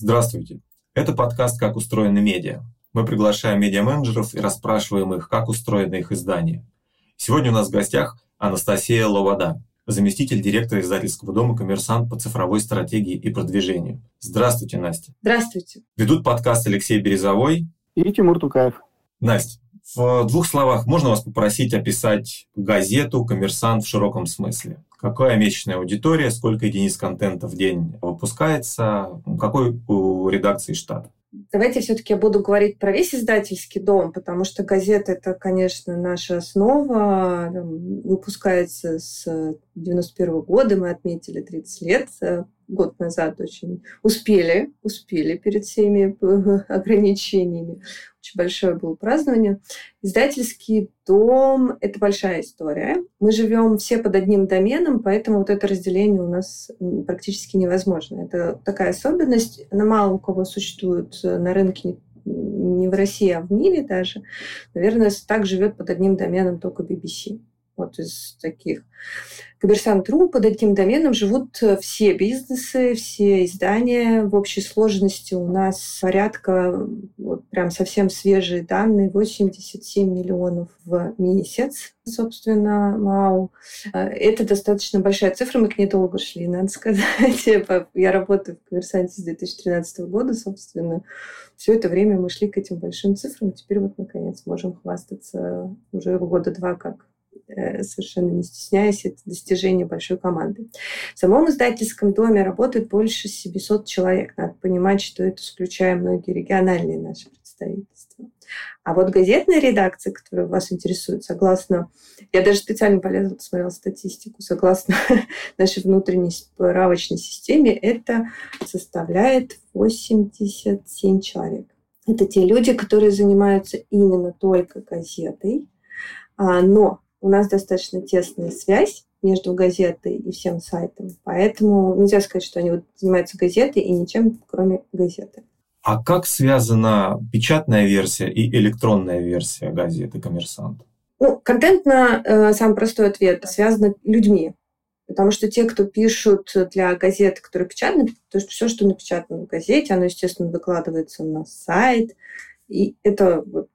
Здравствуйте. Это подкаст «Как устроены медиа». Мы приглашаем медиа-менеджеров и расспрашиваем их, как устроены их издания. Сегодня у нас в гостях Анастасия Ловода, заместитель директора издательского дома «Коммерсант» по цифровой стратегии и продвижению. Здравствуйте, Настя. Здравствуйте. Ведут подкаст Алексей Березовой и Тимур Тукаев. Настя, в двух словах можно вас попросить описать газету «Коммерсант» в широком смысле? Какая месячная аудитория, сколько единиц контента в день выпускается, какой у редакции штат? Давайте все-таки я буду говорить про весь издательский дом, потому что газета это, конечно, наша основа. Выпускается с 91 года, мы отметили 30 лет год назад очень успели, успели перед всеми э, ограничениями. Очень большое было празднование. Издательский дом – это большая история. Мы живем все под одним доменом, поэтому вот это разделение у нас практически невозможно. Это такая особенность. Она мало у кого существует на рынке не в России, а в мире даже. Наверное, так живет под одним доменом только BBC вот из таких. Коммерсант.ру под этим доменом живут э, все бизнесы, все издания. В общей сложности у нас порядка, вот прям совсем свежие данные, 87 миллионов в месяц, собственно, МАУ. Э, это достаточно большая цифра, мы к ней долго шли, надо сказать. Я работаю в «Коммерсанте» с 2013 года, собственно. Все это время мы шли к этим большим цифрам. Теперь вот, наконец, можем хвастаться уже года два как совершенно не стесняясь, это достижение большой команды. В самом издательском доме работает больше 700 человек. Надо понимать, что это исключая многие региональные наши представительства. А вот газетная редакция, которая вас интересует, согласно... Я даже специально полезла, посмотрела статистику. Согласно нашей внутренней справочной системе, это составляет 87 человек. Это те люди, которые занимаются именно только газетой, а, но у нас достаточно тесная связь между газетой и всем сайтом. Поэтому нельзя сказать, что они вот занимаются газетой и ничем, кроме газеты. А как связана печатная версия и электронная версия газеты «Коммерсант»? Ну, контентно э, самый простой ответ связано людьми. Потому что те, кто пишут для газет, которые печатаны, то есть все, что напечатано в газете, оно, естественно, выкладывается на сайт. И это вот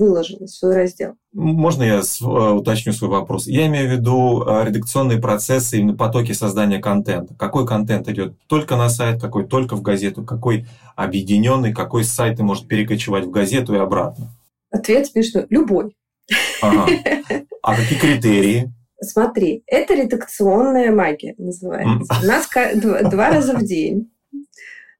выложилось в свой раздел. Можно я э, уточню свой вопрос? Я имею в виду э, редакционные процессы, именно потоки создания контента. Какой контент идет только на сайт, какой только в газету, какой объединенный, какой с сайта может перекочевать в газету и обратно? Ответ смешной. Любой. Ага. А какие критерии? Смотри, это редакционная магия называется. У нас два раза в день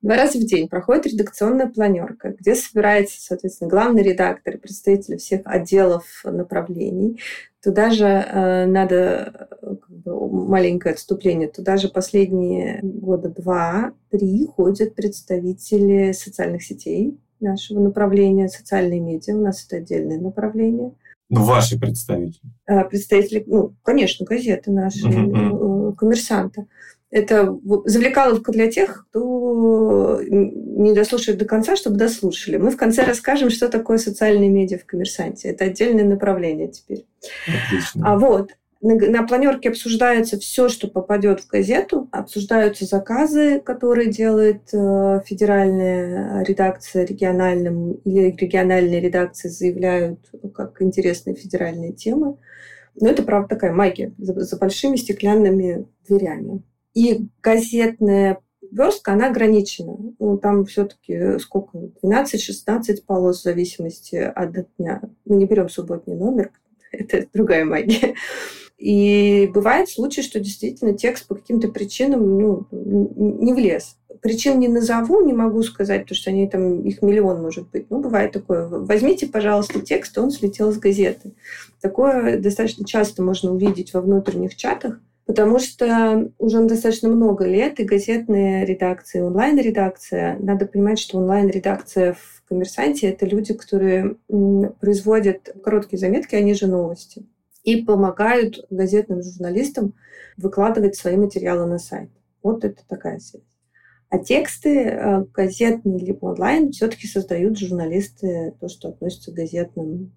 Два раза в день проходит редакционная планерка, где собирается, соответственно, главный редактор и представители всех отделов направлений. Туда же э, надо как бы, маленькое отступление. Туда же последние года два-три ходят представители социальных сетей нашего направления, социальные медиа. У нас это отдельное направление. Ну, ваши представители. Э, представители, ну, конечно, газеты наши, uh-huh. коммерсанта. Это завлекаловка для тех, кто не дослушает до конца, чтобы дослушали. Мы в конце расскажем, что такое социальные медиа в коммерсанте. Это отдельное направление теперь. Отлично. А вот на, на планерке обсуждается все, что попадет в газету, обсуждаются заказы, которые делает э, федеральная редакция региональным или региональные редакции заявляют как интересные федеральные темы. Но это, правда, такая магия за, за большими стеклянными дверями. И газетная верстка, она ограничена. Ну, там все-таки сколько? 12-16 полос в зависимости от дня. Мы не берем субботний номер, это другая магия. И бывает случай, что действительно текст по каким-то причинам ну, не влез. Причин не назову, не могу сказать, потому что они там, их миллион может быть. Ну, бывает такое. Возьмите, пожалуйста, текст, он слетел с газеты. Такое достаточно часто можно увидеть во внутренних чатах потому что уже достаточно много лет и газетные редакции, онлайн-редакция. Надо понимать, что онлайн-редакция в «Коммерсанте» — это люди, которые производят короткие заметки, они же новости, и помогают газетным журналистам выкладывать свои материалы на сайт. Вот это такая связь. А тексты э, газетные либо онлайн все-таки создают журналисты, то, что относится к газетным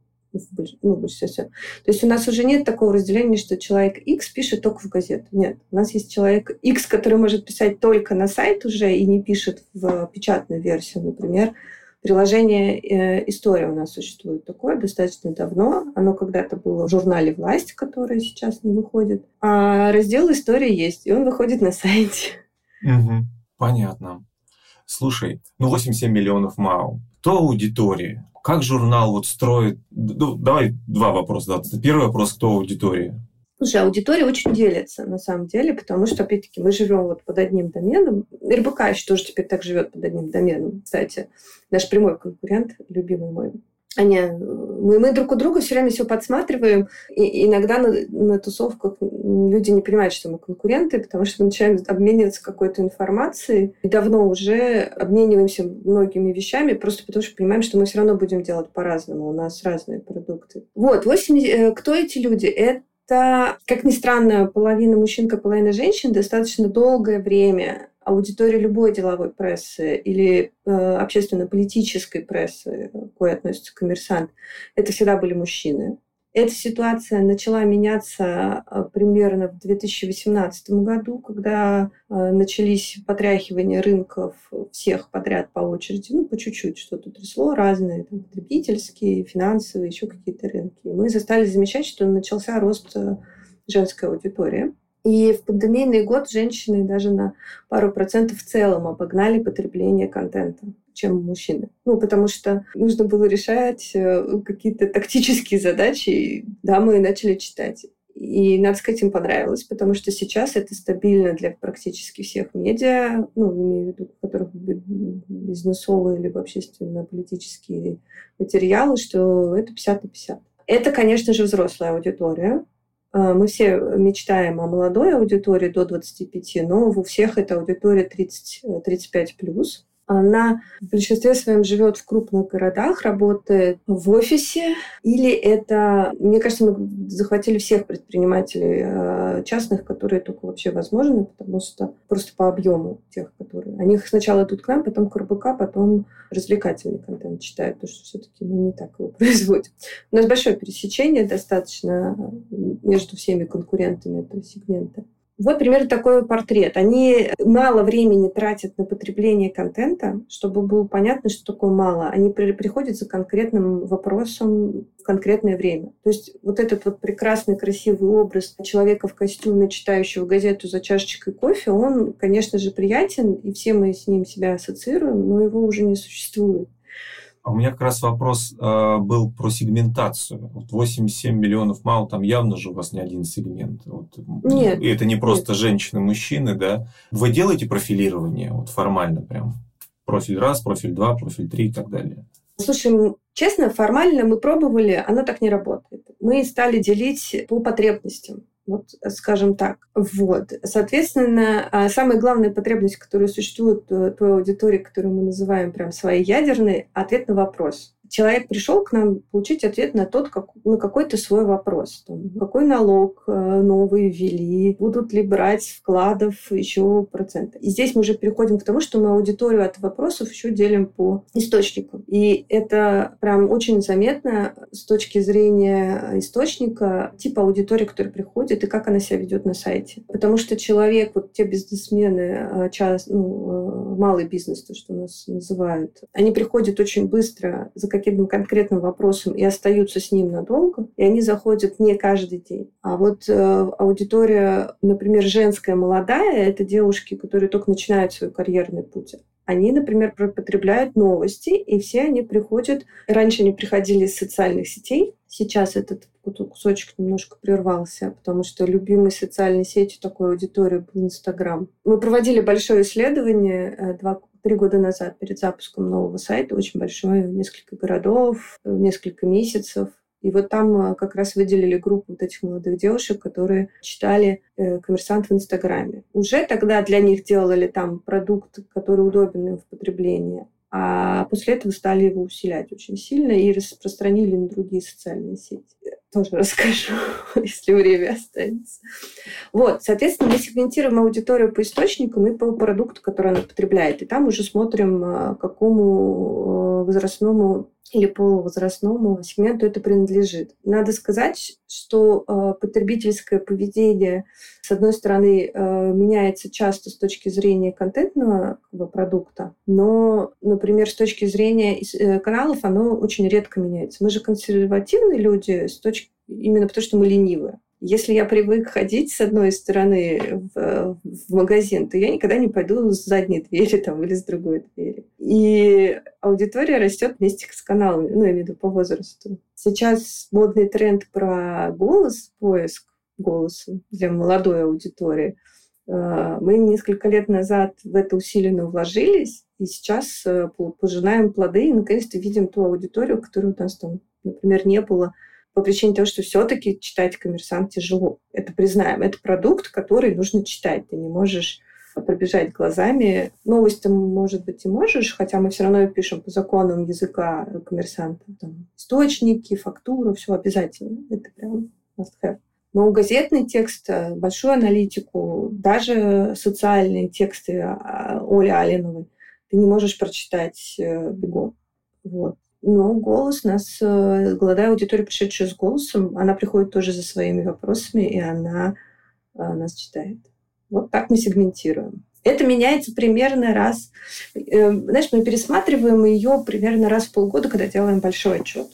ну, в большинстве. То есть у нас уже нет такого разделения, что человек X пишет только в газету. Нет. У нас есть человек X, который может писать только на сайт уже и не пишет в печатную версию, например. Приложение э, «История» у нас существует такое достаточно давно. Оно когда-то было в журнале «Власть», который сейчас не выходит. А раздел «История» есть, и он выходит на сайте. Угу. Понятно. Слушай, ну 87 миллионов МАУ. То аудитория. Как журнал вот строит... Ну, давай два вопроса. Да. Первый вопрос, кто аудитория? Слушай, аудитория очень делится, на самом деле, потому что, опять-таки, мы живем вот под одним доменом. РБК еще тоже теперь так живет под одним доменом. Кстати, наш прямой конкурент, любимый мой. Они, мы, мы друг у друга все время все подсматриваем. И иногда на, на тусовках люди не понимают, что мы конкуренты, потому что мы начинаем обмениваться какой-то информацией. И давно уже обмениваемся многими вещами, просто потому что понимаем, что мы все равно будем делать по-разному. У нас разные продукты. Вот, 80, э, кто эти люди? Это, как ни странно, половина мужчин, как половина женщин достаточно долгое время аудитория любой деловой прессы или э, общественно-политической прессы, к которой относится коммерсант, это всегда были мужчины. Эта ситуация начала меняться э, примерно в 2018 году, когда э, начались потряхивания рынков всех подряд по очереди, ну, по чуть-чуть что-то трясло, разные, там, потребительские, финансовые, еще какие-то рынки. Мы застали замечать, что начался рост э, женской аудитории. И в пандемийный год женщины даже на пару процентов в целом обогнали потребление контента чем мужчины. Ну, потому что нужно было решать э, какие-то тактические задачи, и да, начали читать. И, надо сказать, им понравилось, потому что сейчас это стабильно для практически всех медиа, ну, имею в виду, у которых бизнесовые либо общественно-политические материалы, что это 50 на 50. Это, конечно же, взрослая аудитория, мы все мечтаем о молодой аудитории до 25, но у всех эта аудитория 30-35 плюс. Она в большинстве своем живет в крупных городах, работает в офисе, или это, мне кажется, мы захватили всех предпринимателей а, частных, которые только вообще возможны, потому что просто по объему тех, которые... Они сначала идут к нам, потом к РБК, потом развлекательный контент читают, потому что все-таки мы не так его производим. У нас большое пересечение достаточно между всеми конкурентами этого сегмента. Вот примерно такой портрет. Они мало времени тратят на потребление контента, чтобы было понятно, что такое мало. Они при, приходят за конкретным вопросом в конкретное время. То есть вот этот вот прекрасный, красивый образ человека в костюме, читающего газету за чашечкой кофе, он, конечно же, приятен, и все мы с ним себя ассоциируем, но его уже не существует. А у меня как раз вопрос э, был про сегментацию. Вот 87 миллионов мало, там явно же у вас не один сегмент. Вот, нет. И это не просто нет. женщины, мужчины, да? Вы делаете профилирование вот формально прям? Профиль раз, профиль два, профиль три и так далее. Слушай, честно, формально мы пробовали, оно так не работает. Мы стали делить по потребностям. Вот, скажем так. Вот. Соответственно, а, самая главная потребность, которая существует в той аудитории, которую мы называем прям своей ядерной, ответ на вопрос человек пришел к нам получить ответ на тот, как, на какой-то свой вопрос. Там, какой налог э, новый ввели, будут ли брать вкладов еще проценты. И здесь мы уже переходим к тому, что мы аудиторию от вопросов еще делим по источникам. И это прям очень заметно с точки зрения источника, типа аудитории, которая приходит, и как она себя ведет на сайте. Потому что человек, вот те бизнесмены, э, час, ну, э, малый бизнес, то, что у нас называют, они приходят очень быстро за какие каким-то конкретным вопросом и остаются с ним надолго, и они заходят не каждый день. А вот э, аудитория, например, женская, молодая, это девушки, которые только начинают свой карьерный путь. Они, например, потребляют новости, и все они приходят... Раньше они приходили из социальных сетей, сейчас этот кусочек немножко прервался, потому что любимой социальной сетью такой аудитории был Инстаграм. Мы проводили большое исследование э, два три года назад, перед запуском нового сайта, очень большой, несколько городов, несколько месяцев. И вот там э, как раз выделили группу вот этих молодых девушек, которые читали э, «Коммерсант» в Инстаграме. Уже тогда для них делали там продукт, который удобен им в потреблении. А после этого стали его усилять очень сильно и распространили на другие социальные сети тоже расскажу, если время останется. Вот, соответственно, мы сегментируем аудиторию по источникам и по продукту, который она потребляет. И там уже смотрим, а, какому а, возрастному или полувозрастному сегменту это принадлежит. Надо сказать, что э, потребительское поведение, с одной стороны, э, меняется часто с точки зрения контентного продукта, но, например, с точки зрения э, каналов оно очень редко меняется. Мы же консервативные люди с точки именно потому, что мы ленивые. Если я привык ходить с одной стороны в, в магазин, то я никогда не пойду с задней двери там, или с другой двери. И аудитория растет вместе с каналами, ну, я имею в виду по возрасту. Сейчас модный тренд про голос, поиск голоса для молодой аудитории. А, мы несколько лет назад в это усиленно вложились, и сейчас э, пожинаем плоды, и наконец-то видим ту аудиторию, которую у нас там, например, не было по причине того, что все-таки читать коммерсант тяжело. Это признаем. Это продукт, который нужно читать. Ты не можешь пробежать глазами. Новости, может быть, и можешь, хотя мы все равно пишем по законам языка коммерсанта. Там, источники, фактура, все обязательно. Это прям must have. Но газетный текст, э, большую аналитику, даже социальные тексты а, Оли Алиновой ты не можешь прочитать э, бегом. Вот. Но голос нас, э, молодая аудитория, пришедшая с голосом, она приходит тоже за своими вопросами, и она э, нас читает. Вот так мы сегментируем. Это меняется примерно раз. Э, знаешь, мы пересматриваем ее примерно раз в полгода, когда делаем большой отчет.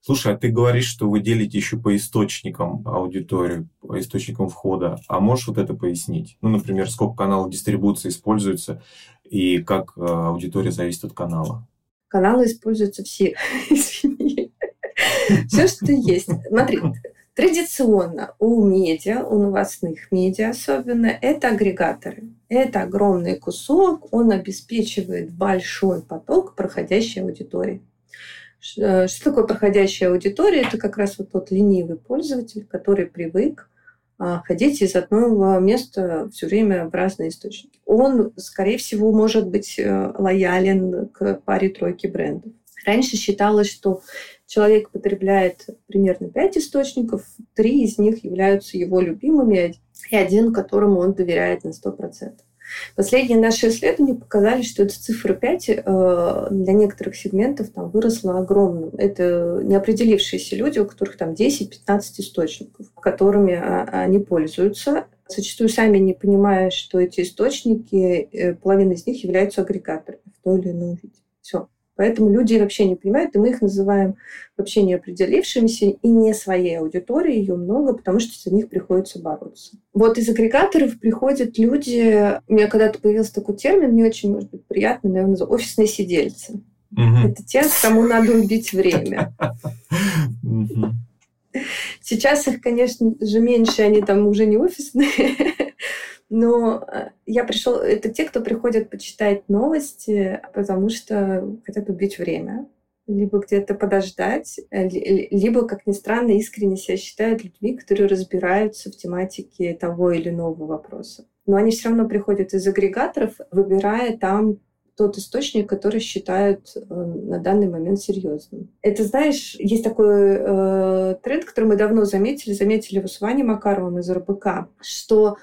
Слушай, а ты говоришь, что вы делите еще по источникам аудиторию, по источникам входа. А можешь вот это пояснить? Ну, например, сколько каналов дистрибуции используется и как аудитория зависит от канала? Каналы используются все. Все, что есть. Смотри, традиционно у медиа, у новостных медиа особенно, это агрегаторы. Это огромный кусок, он обеспечивает большой поток проходящей аудитории. Что такое проходящая аудитория? Это как раз вот тот ленивый пользователь, который привык ходить из одного места все время в разные источники. Он, скорее всего, может быть э, лоялен к паре-тройке брендов. Раньше считалось, что человек потребляет примерно пять источников, три из них являются его любимыми, и один, которому он доверяет на 100%. Последние наши исследования показали, что эта цифра 5 э, для некоторых сегментов там выросла огромным. Это неопределившиеся люди, у которых там 10-15 источников, которыми а, они пользуются. Зачастую сами не понимая, что эти источники, э, половина из них являются агрегаторами в той или ином виде. Все. Поэтому люди вообще не понимают, и мы их называем вообще не определившимися и не своей аудиторией, ее много, потому что за них приходится бороться. Вот из агрегаторов приходят люди, у меня когда-то появился такой термин, не очень, может быть, приятный, наверное, офисные сидельцы. Угу. Это те, кому надо убить время. Сейчас их, конечно же, меньше, они там уже не офисные, но э, я пришел, это те, кто приходят почитать новости, потому что хотят убить время, либо где-то подождать, э, либо, как ни странно, искренне себя считают людьми, которые разбираются в тематике того или иного вопроса. Но они все равно приходят из агрегаторов, выбирая там тот источник, который считают э, на данный момент серьезным. Это, знаешь, есть такой э, тренд, который мы давно заметили, заметили его с Ваней Макаровым из РБК, что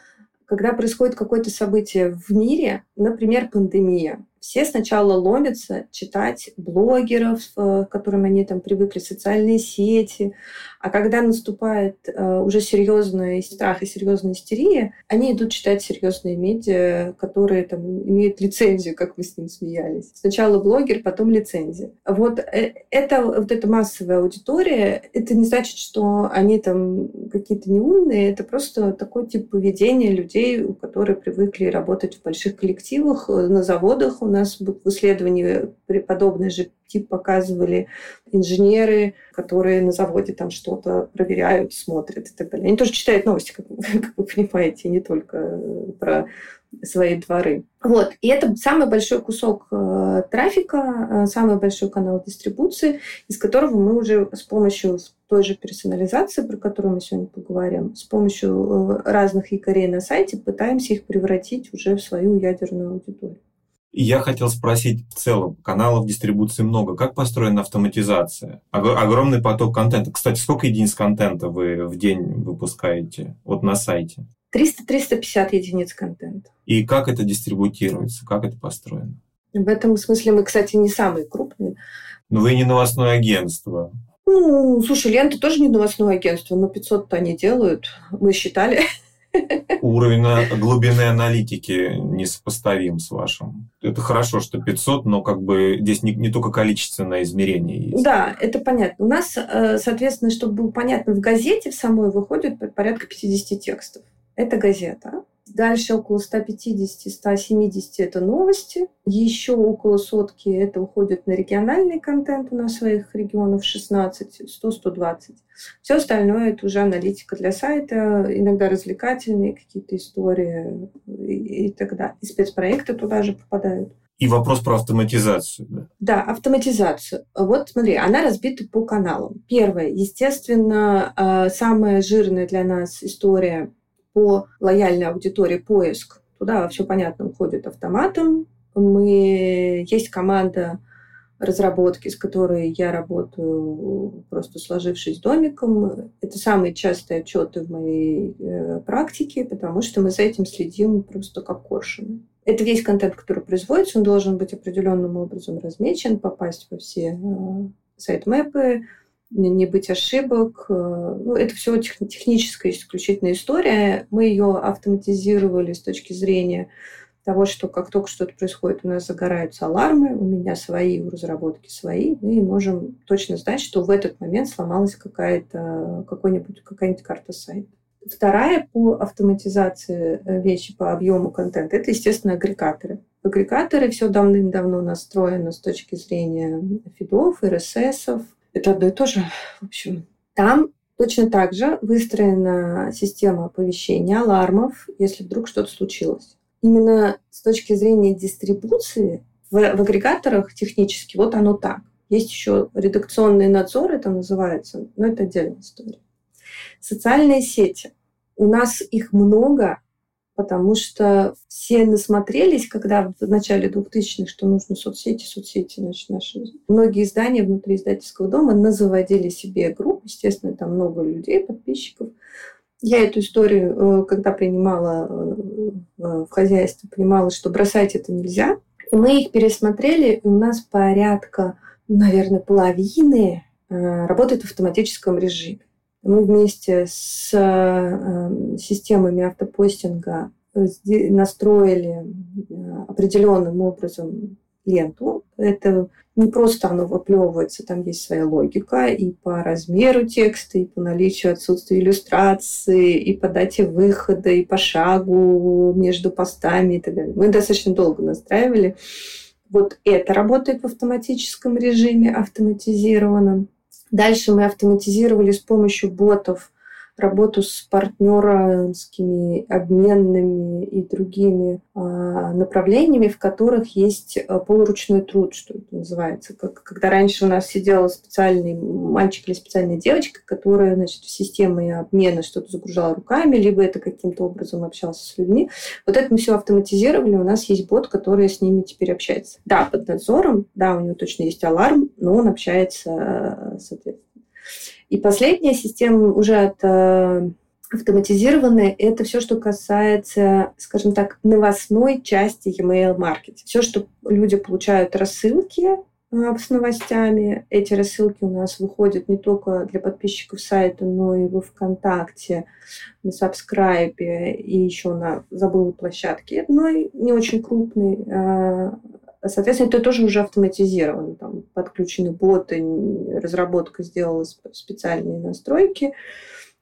когда происходит какое-то событие в мире, например, пандемия, все сначала ломятся читать блогеров, э, к которым они там привыкли, социальные сети. А когда наступает э, уже серьезный страх и серьезная истерия, они идут читать серьезные медиа, которые там имеют лицензию, как мы с ним смеялись. Сначала блогер, потом лицензия. Вот э, это вот эта массовая аудитория, это не значит, что они там какие-то неумные, это просто такой тип поведения людей, которые привыкли работать в больших коллективах, на заводах, у нас в исследовании подобный же тип показывали инженеры, которые на заводе там что-то проверяют, смотрят и так далее. Они тоже читают новости, как, как вы понимаете, не только э, про свои дворы. Вот. И это самый большой кусок э, трафика, э, самый большой канал дистрибуции, из которого мы уже с помощью той же персонализации, про которую мы сегодня поговорим, с помощью э, разных якорей на сайте пытаемся их превратить уже в свою ядерную аудиторию. Я хотел спросить в целом, каналов дистрибуции много. Как построена автоматизация? Огромный поток контента. Кстати, сколько единиц контента вы в день выпускаете вот на сайте? 300-350 единиц контента. И как это дистрибутируется? Как это построено? В этом смысле мы, кстати, не самые крупные. Но вы не новостное агентство. Ну, слушай, лента тоже не новостное агентство, но 500-то они делают. Мы считали. Уровень глубины аналитики несопоставим с вашим. Это хорошо, что 500, но как бы здесь не, не только количественное измерение есть. Да, это понятно. У нас, э, соответственно, чтобы было понятно, в газете в самой выходит порядка 50 текстов. Это газета. Дальше около 150-170 это новости. Еще около сотки это уходит на региональный контент. У нас своих регионов 16, 100-120. Все остальное это уже аналитика для сайта, иногда развлекательные какие-то истории и, и так далее. И спецпроекты туда же попадают. И вопрос про автоматизацию. Да? да, автоматизацию. Вот смотри, она разбита по каналам. Первое, естественно, э, самая жирная для нас история по лояльной аудитории поиск. Туда все понятно уходит автоматом. Мы... Есть команда разработки, с которой я работаю, просто сложившись домиком. Это самые частые отчеты в моей э, практике, потому что мы за этим следим просто как коршуны. Это весь контент, который производится, он должен быть определенным образом размечен, попасть во все э, сайт-мэпы, не быть ошибок. Э, ну, это все техническая исключительная история. Мы ее автоматизировали с точки зрения того, что как только что-то происходит, у нас загораются алармы, у меня свои, у разработки свои, мы можем точно знать, что в этот момент сломалась какая-то, какой-нибудь, какая-нибудь карта сайта. Вторая по автоматизации э, вещи по объему контента – это, естественно, агрегаторы. Агрегаторы все давным-давно настроено с точки зрения фидов, РССов, это одно и то же. В общем, там точно так же выстроена система оповещения, алармов, если вдруг что-то случилось. Именно с точки зрения дистрибуции в, в агрегаторах технически вот оно так. Есть еще редакционный надзор, это называется, но это отдельная история. Социальные сети. У нас их много, потому что все насмотрелись, когда в начале 2000-х, что нужно соцсети, соцсети, значит, наши. Многие издания внутри издательского дома назаводили себе групп, естественно, там много людей, подписчиков. Я эту историю, э, когда принимала э, в хозяйстве, понимала, что бросать это нельзя. И мы их пересмотрели, и у нас порядка, наверное, половины э, работает в автоматическом режиме. Мы вместе с э, системами автопостинга э, настроили э, определенным образом ленту. Это не просто оно выплевывается, там есть своя логика и по размеру текста, и по наличию отсутствия иллюстрации, и по дате выхода, и по шагу между постами и так далее. Мы достаточно долго настраивали. Вот это работает в автоматическом режиме, автоматизированном. Дальше мы автоматизировали с помощью ботов работу с партнерскими обменными и другими а, направлениями, в которых есть а, полуручной труд, что это называется. Как, когда раньше у нас сидела специальный мальчик или специальная девочка, которая значит, в системе обмена что-то загружала руками, либо это каким-то образом общался с людьми. Вот это мы все автоматизировали, у нас есть бот, который с ними теперь общается. Да, под надзором, да, у него точно есть аларм, но он общается, а, соответственно, и последняя система уже от э, автоматизированная, это все, что касается, скажем так, новостной части email маркетинга. Все, что люди получают рассылки э, с новостями. Эти рассылки у нас выходят не только для подписчиков сайта, но и во ВКонтакте, на Сабскрайбе и еще на забыла площадке одной, не очень крупной. Э, Соответственно, это тоже уже автоматизировано. Там подключены боты, разработка сделала специальные настройки.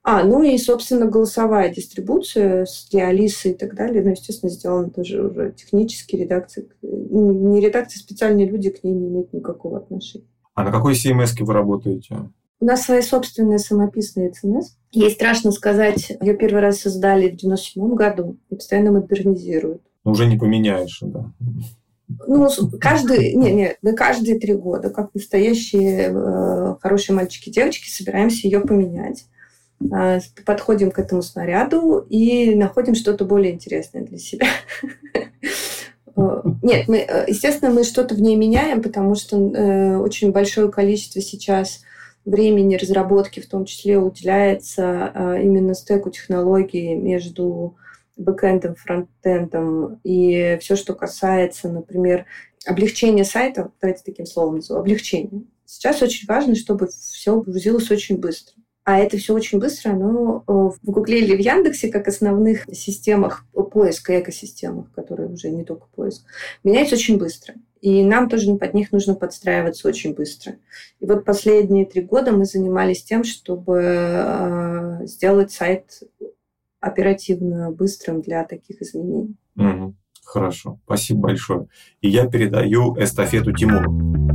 А, ну и, собственно, голосовая дистрибуция для Алисы и так далее, ну, естественно, сделана тоже уже технически, редакция, не редакция, специальные люди к ней не имеют никакого отношения. А на какой CMS вы работаете? У нас свои собственные самописные CMS. Ей страшно сказать, ее первый раз создали в 97 году и постоянно модернизируют. Ну, уже не поменяешь, да. Ну, каждый, не, не, мы каждые три года, как настоящие э, хорошие мальчики и девочки, собираемся ее поменять. Э, подходим к этому снаряду и находим что-то более интересное для себя. Э, нет, мы, э, естественно, мы что-то в ней меняем, потому что э, очень большое количество сейчас времени разработки, в том числе, уделяется э, именно стеку технологий между бэкэндом, фронтендом и все, что касается, например, облегчение сайта, давайте таким словом назову, облегчение. Сейчас очень важно, чтобы все грузилось очень быстро. А это все очень быстро, оно э, в Гугле или в Яндексе, как основных системах поиска, экосистемах, которые уже не только поиск, меняется очень быстро. И нам тоже под них нужно подстраиваться очень быстро. И вот последние три года мы занимались тем, чтобы э, сделать сайт оперативно быстрым для таких изменений. Угу. Хорошо, спасибо большое. И я передаю эстафету Тимуру.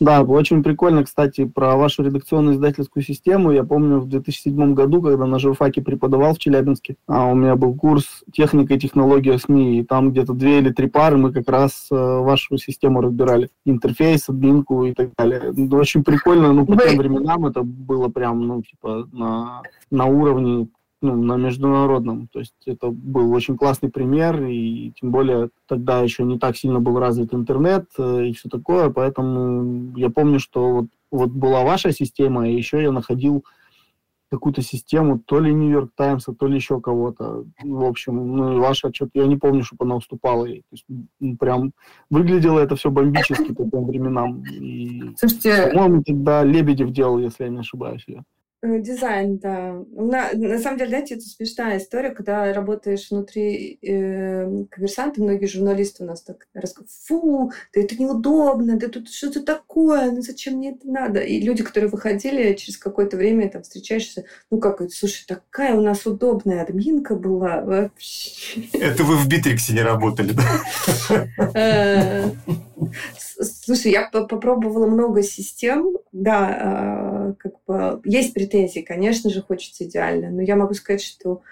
Да, очень прикольно, кстати, про вашу редакционную издательскую систему. Я помню, в 2007 году, когда на журфаке преподавал в Челябинске, а у меня был курс «Техника и технология СМИ», и там где-то две или три пары мы как раз э, вашу систему разбирали. Интерфейс, админку и так далее. Ну, очень прикольно, ну, по Вы... тем временам это было прям, ну, типа, на, на уровне ну, на международном. То есть это был очень классный пример, и тем более тогда еще не так сильно был развит интернет э, и все такое, поэтому я помню, что вот, вот была ваша система, и еще я находил какую-то систему, то ли Нью-Йорк Таймса, то ли еще кого-то. В общем, ну и ваша что-то, я не помню, чтобы она уступала ей. То есть, ну, прям выглядело это все бомбически по тем временам. И, Слушайте... По-моему, тогда Лебедев делал, если я не ошибаюсь. Я. Э, дизайн, да. На, на самом деле, знаете, это смешная история, когда работаешь внутри э, коммерсанта, многие журналисты у нас так рассказывают, фу, да это неудобно, да тут что-то такое, ну зачем мне это надо? И люди, которые выходили, через какое-то время там встречаешься, ну как, слушай, такая у нас удобная админка была вообще. Это вы в Битриксе не работали, да? Э, слушай, я попробовала много систем, да, а, как бы есть претензии, конечно же, хочется идеально, но я могу сказать, что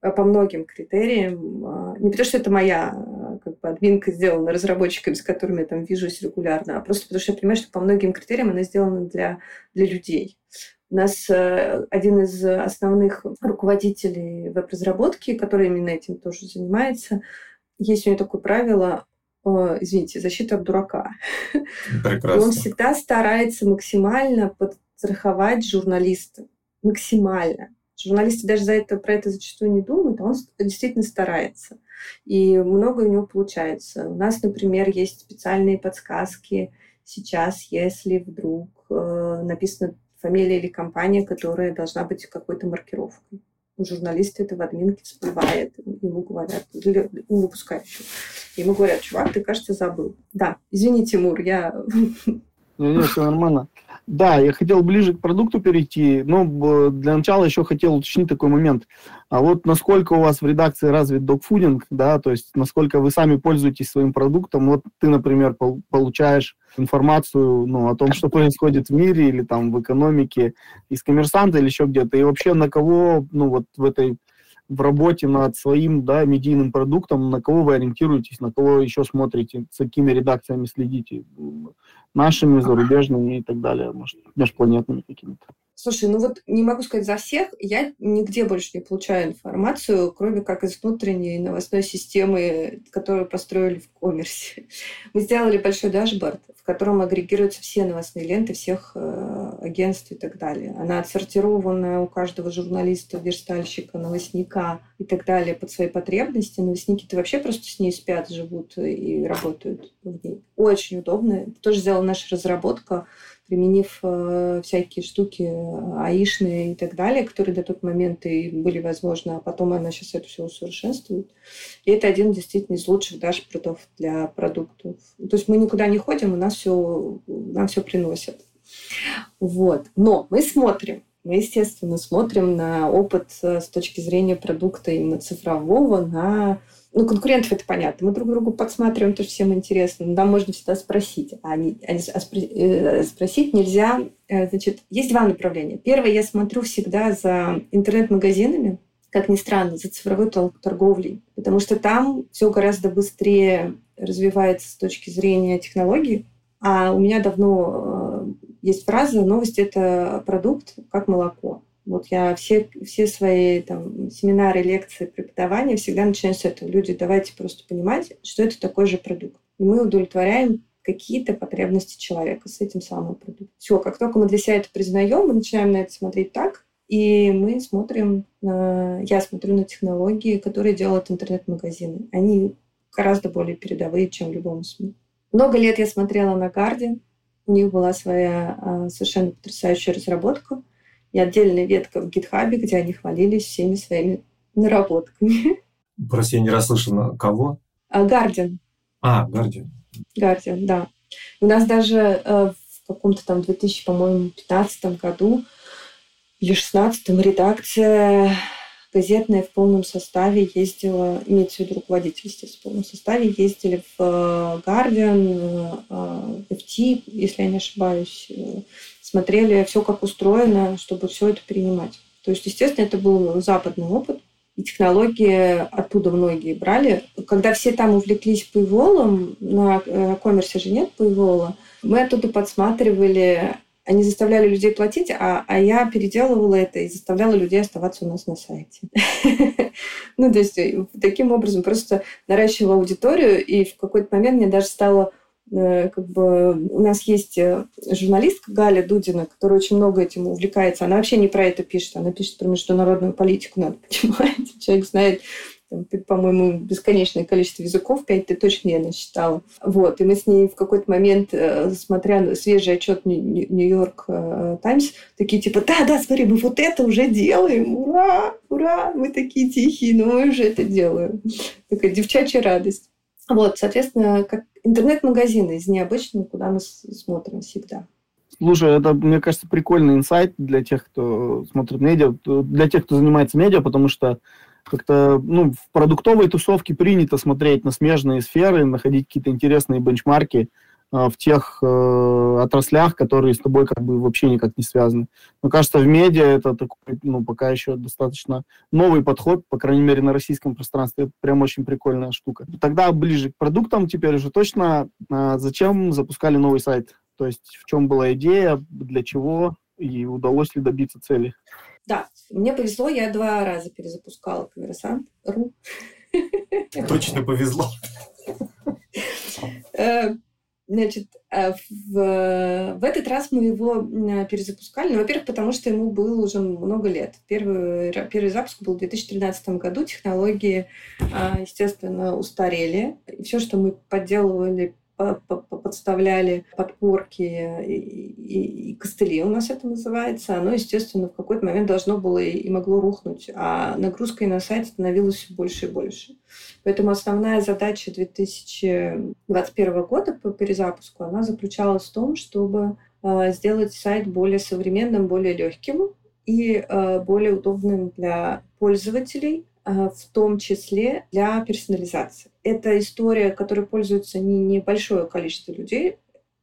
а, по многим критериям, а, не потому что это моя как бы, админка сделана разработчиками, с которыми я там вижусь регулярно, а просто потому что я понимаю, что по многим критериям она сделана для, для людей. У нас э, один из основных руководителей веб-разработки, который именно этим тоже занимается, есть у него такое правило, извините, защита от дурака. Прекрасно. И он всегда старается максимально подстраховать журналиста. Максимально. Журналисты даже за это, про это зачастую не думают, а он действительно старается. И много у него получается. У нас, например, есть специальные подсказки сейчас, если вдруг э, написана фамилия или компания, которая должна быть какой-то маркировкой у журналиста это в админке всплывает, ему говорят, у выпускающего. Ему говорят, чувак, ты, кажется, забыл. Да, извини, Тимур, я... Не, не, все нормально. Да, я хотел ближе к продукту перейти, но для начала еще хотел уточнить такой момент. А вот насколько у вас в редакции развит докфудинг, да, то есть насколько вы сами пользуетесь своим продуктом, вот ты, например, получаешь информацию ну, о том, что происходит в мире или там в экономике из коммерсанта или еще где-то, и вообще на кого, ну вот в этой в работе над своим да, медийным продуктом, на кого вы ориентируетесь, на кого еще смотрите, с какими редакциями следите, нашими, зарубежными и так далее, может, межпланетными какими-то. Слушай, ну вот не могу сказать за всех, я нигде больше не получаю информацию, кроме как из внутренней новостной системы, которую построили в коммерсе. Мы сделали большой дашборд, в котором агрегируются все новостные ленты всех э, агентств и так далее. Она отсортирована у каждого журналиста, верстальщика, новостника и так далее под свои потребности. Новостники-то вообще просто с ней спят, живут и работают в ней. Очень удобно. Тоже сделала наша разработка применив э, всякие штуки э, аишные и так далее, которые до тот момент и были возможны, а потом она сейчас это все усовершенствует. И это один действительно из лучших дашбордов для продуктов. То есть мы никуда не ходим, у нас все, нам все приносят. Вот. Но мы смотрим, мы, естественно, смотрим на опыт э, с точки зрения продукта именно цифрового, на ну, конкурентов это понятно. Мы друг другу подсматриваем, то, что всем интересно. Но нам можно всегда спросить. А, не, а, а спро, э, спросить нельзя. Э, значит, есть два направления. Первое, я смотрю всегда за интернет-магазинами, как ни странно, за цифровой торговлей. Потому что там все гораздо быстрее развивается с точки зрения технологий. А у меня давно э, есть фраза «новость – это продукт, как молоко». Вот я все, все свои там, семинары, лекции, преподавания всегда начинаю с этого. Люди, давайте просто понимать, что это такой же продукт. И мы удовлетворяем какие-то потребности человека с этим самым продуктом. Все, как только мы для себя это признаем, мы начинаем на это смотреть так, И мы смотрим на, я смотрю на технологии, которые делают интернет-магазины. Они гораздо более передовые, чем любому СМИ. Много лет я смотрела на Guardian. У них была своя а, совершенно потрясающая разработка и отдельная ветка в GitHub, где они хвалились всеми своими наработками. Прости, я не расслышала. Кого? Guardian. А, Guardian. Guardian, да. У нас даже э, в каком-то там 2000, по-моему, 2015 году или 16 редакция газетная в полном составе ездила, имеется в виду руководитель, естественно, в полном составе ездили в э, Guardian, э, FT, если я не ошибаюсь, э, смотрели все, как устроено, чтобы все это принимать. То есть, естественно, это был западный опыт, и технологии оттуда многие брали. Когда все там увлеклись пейволом, на коммерсе же нет пейвола, мы оттуда подсматривали они заставляли людей платить, а, а я переделывала это и заставляла людей оставаться у нас на сайте. Ну, то есть э, таким образом просто наращивала аудиторию, и в какой-то момент мне даже стало э, как бы у нас есть э, журналистка Галя Дудина, которая очень много этим увлекается. Она вообще не про это пишет, она пишет про международную политику, надо понимать. Человек знает по-моему, бесконечное количество языков, пять ты точно я насчитала. Вот, и мы с ней в какой-то момент, э, смотря на свежий отчет Нью-Йорк э, Таймс, такие типа, да, да, смотри, мы вот это уже делаем, ура, ура, мы такие тихие, но мы уже это делаем. Такая девчачья радость. Вот, соответственно, как интернет-магазины из необычного, куда мы смотрим всегда. Слушай, это, мне кажется, прикольный инсайт для тех, кто смотрит медиа, для тех, кто занимается медиа, потому что как-то ну, в продуктовой тусовке принято смотреть на смежные сферы, находить какие-то интересные бенчмарки э, в тех э, отраслях, которые с тобой как бы вообще никак не связаны. Мне кажется, в медиа это такой, ну, пока еще достаточно новый подход, по крайней мере, на российском пространстве. Это прям очень прикольная штука. Тогда ближе к продуктам теперь уже точно. Э, зачем запускали новый сайт? То есть в чем была идея, для чего и удалось ли добиться цели? Да, мне повезло, я два раза перезапускала Коммерсант.ру. Точно повезло. Э, значит, э, в, в этот раз мы его перезапускали. Ну, во-первых, потому что ему было уже много лет. Первый, первый запуск был в 2013 году. Технологии, а, естественно, устарели. И все, что мы подделывали подставляли подпорки и, и, и костыли у нас это называется, оно, естественно, в какой-то момент должно было и, и могло рухнуть, а нагрузка и на сайт становилась все больше и больше. Поэтому основная задача 2021 года по перезапуску, она заключалась в том, чтобы э, сделать сайт более современным, более легким и э, более удобным для пользователей, в том числе для персонализации это история, которой пользуется не небольшое количество людей,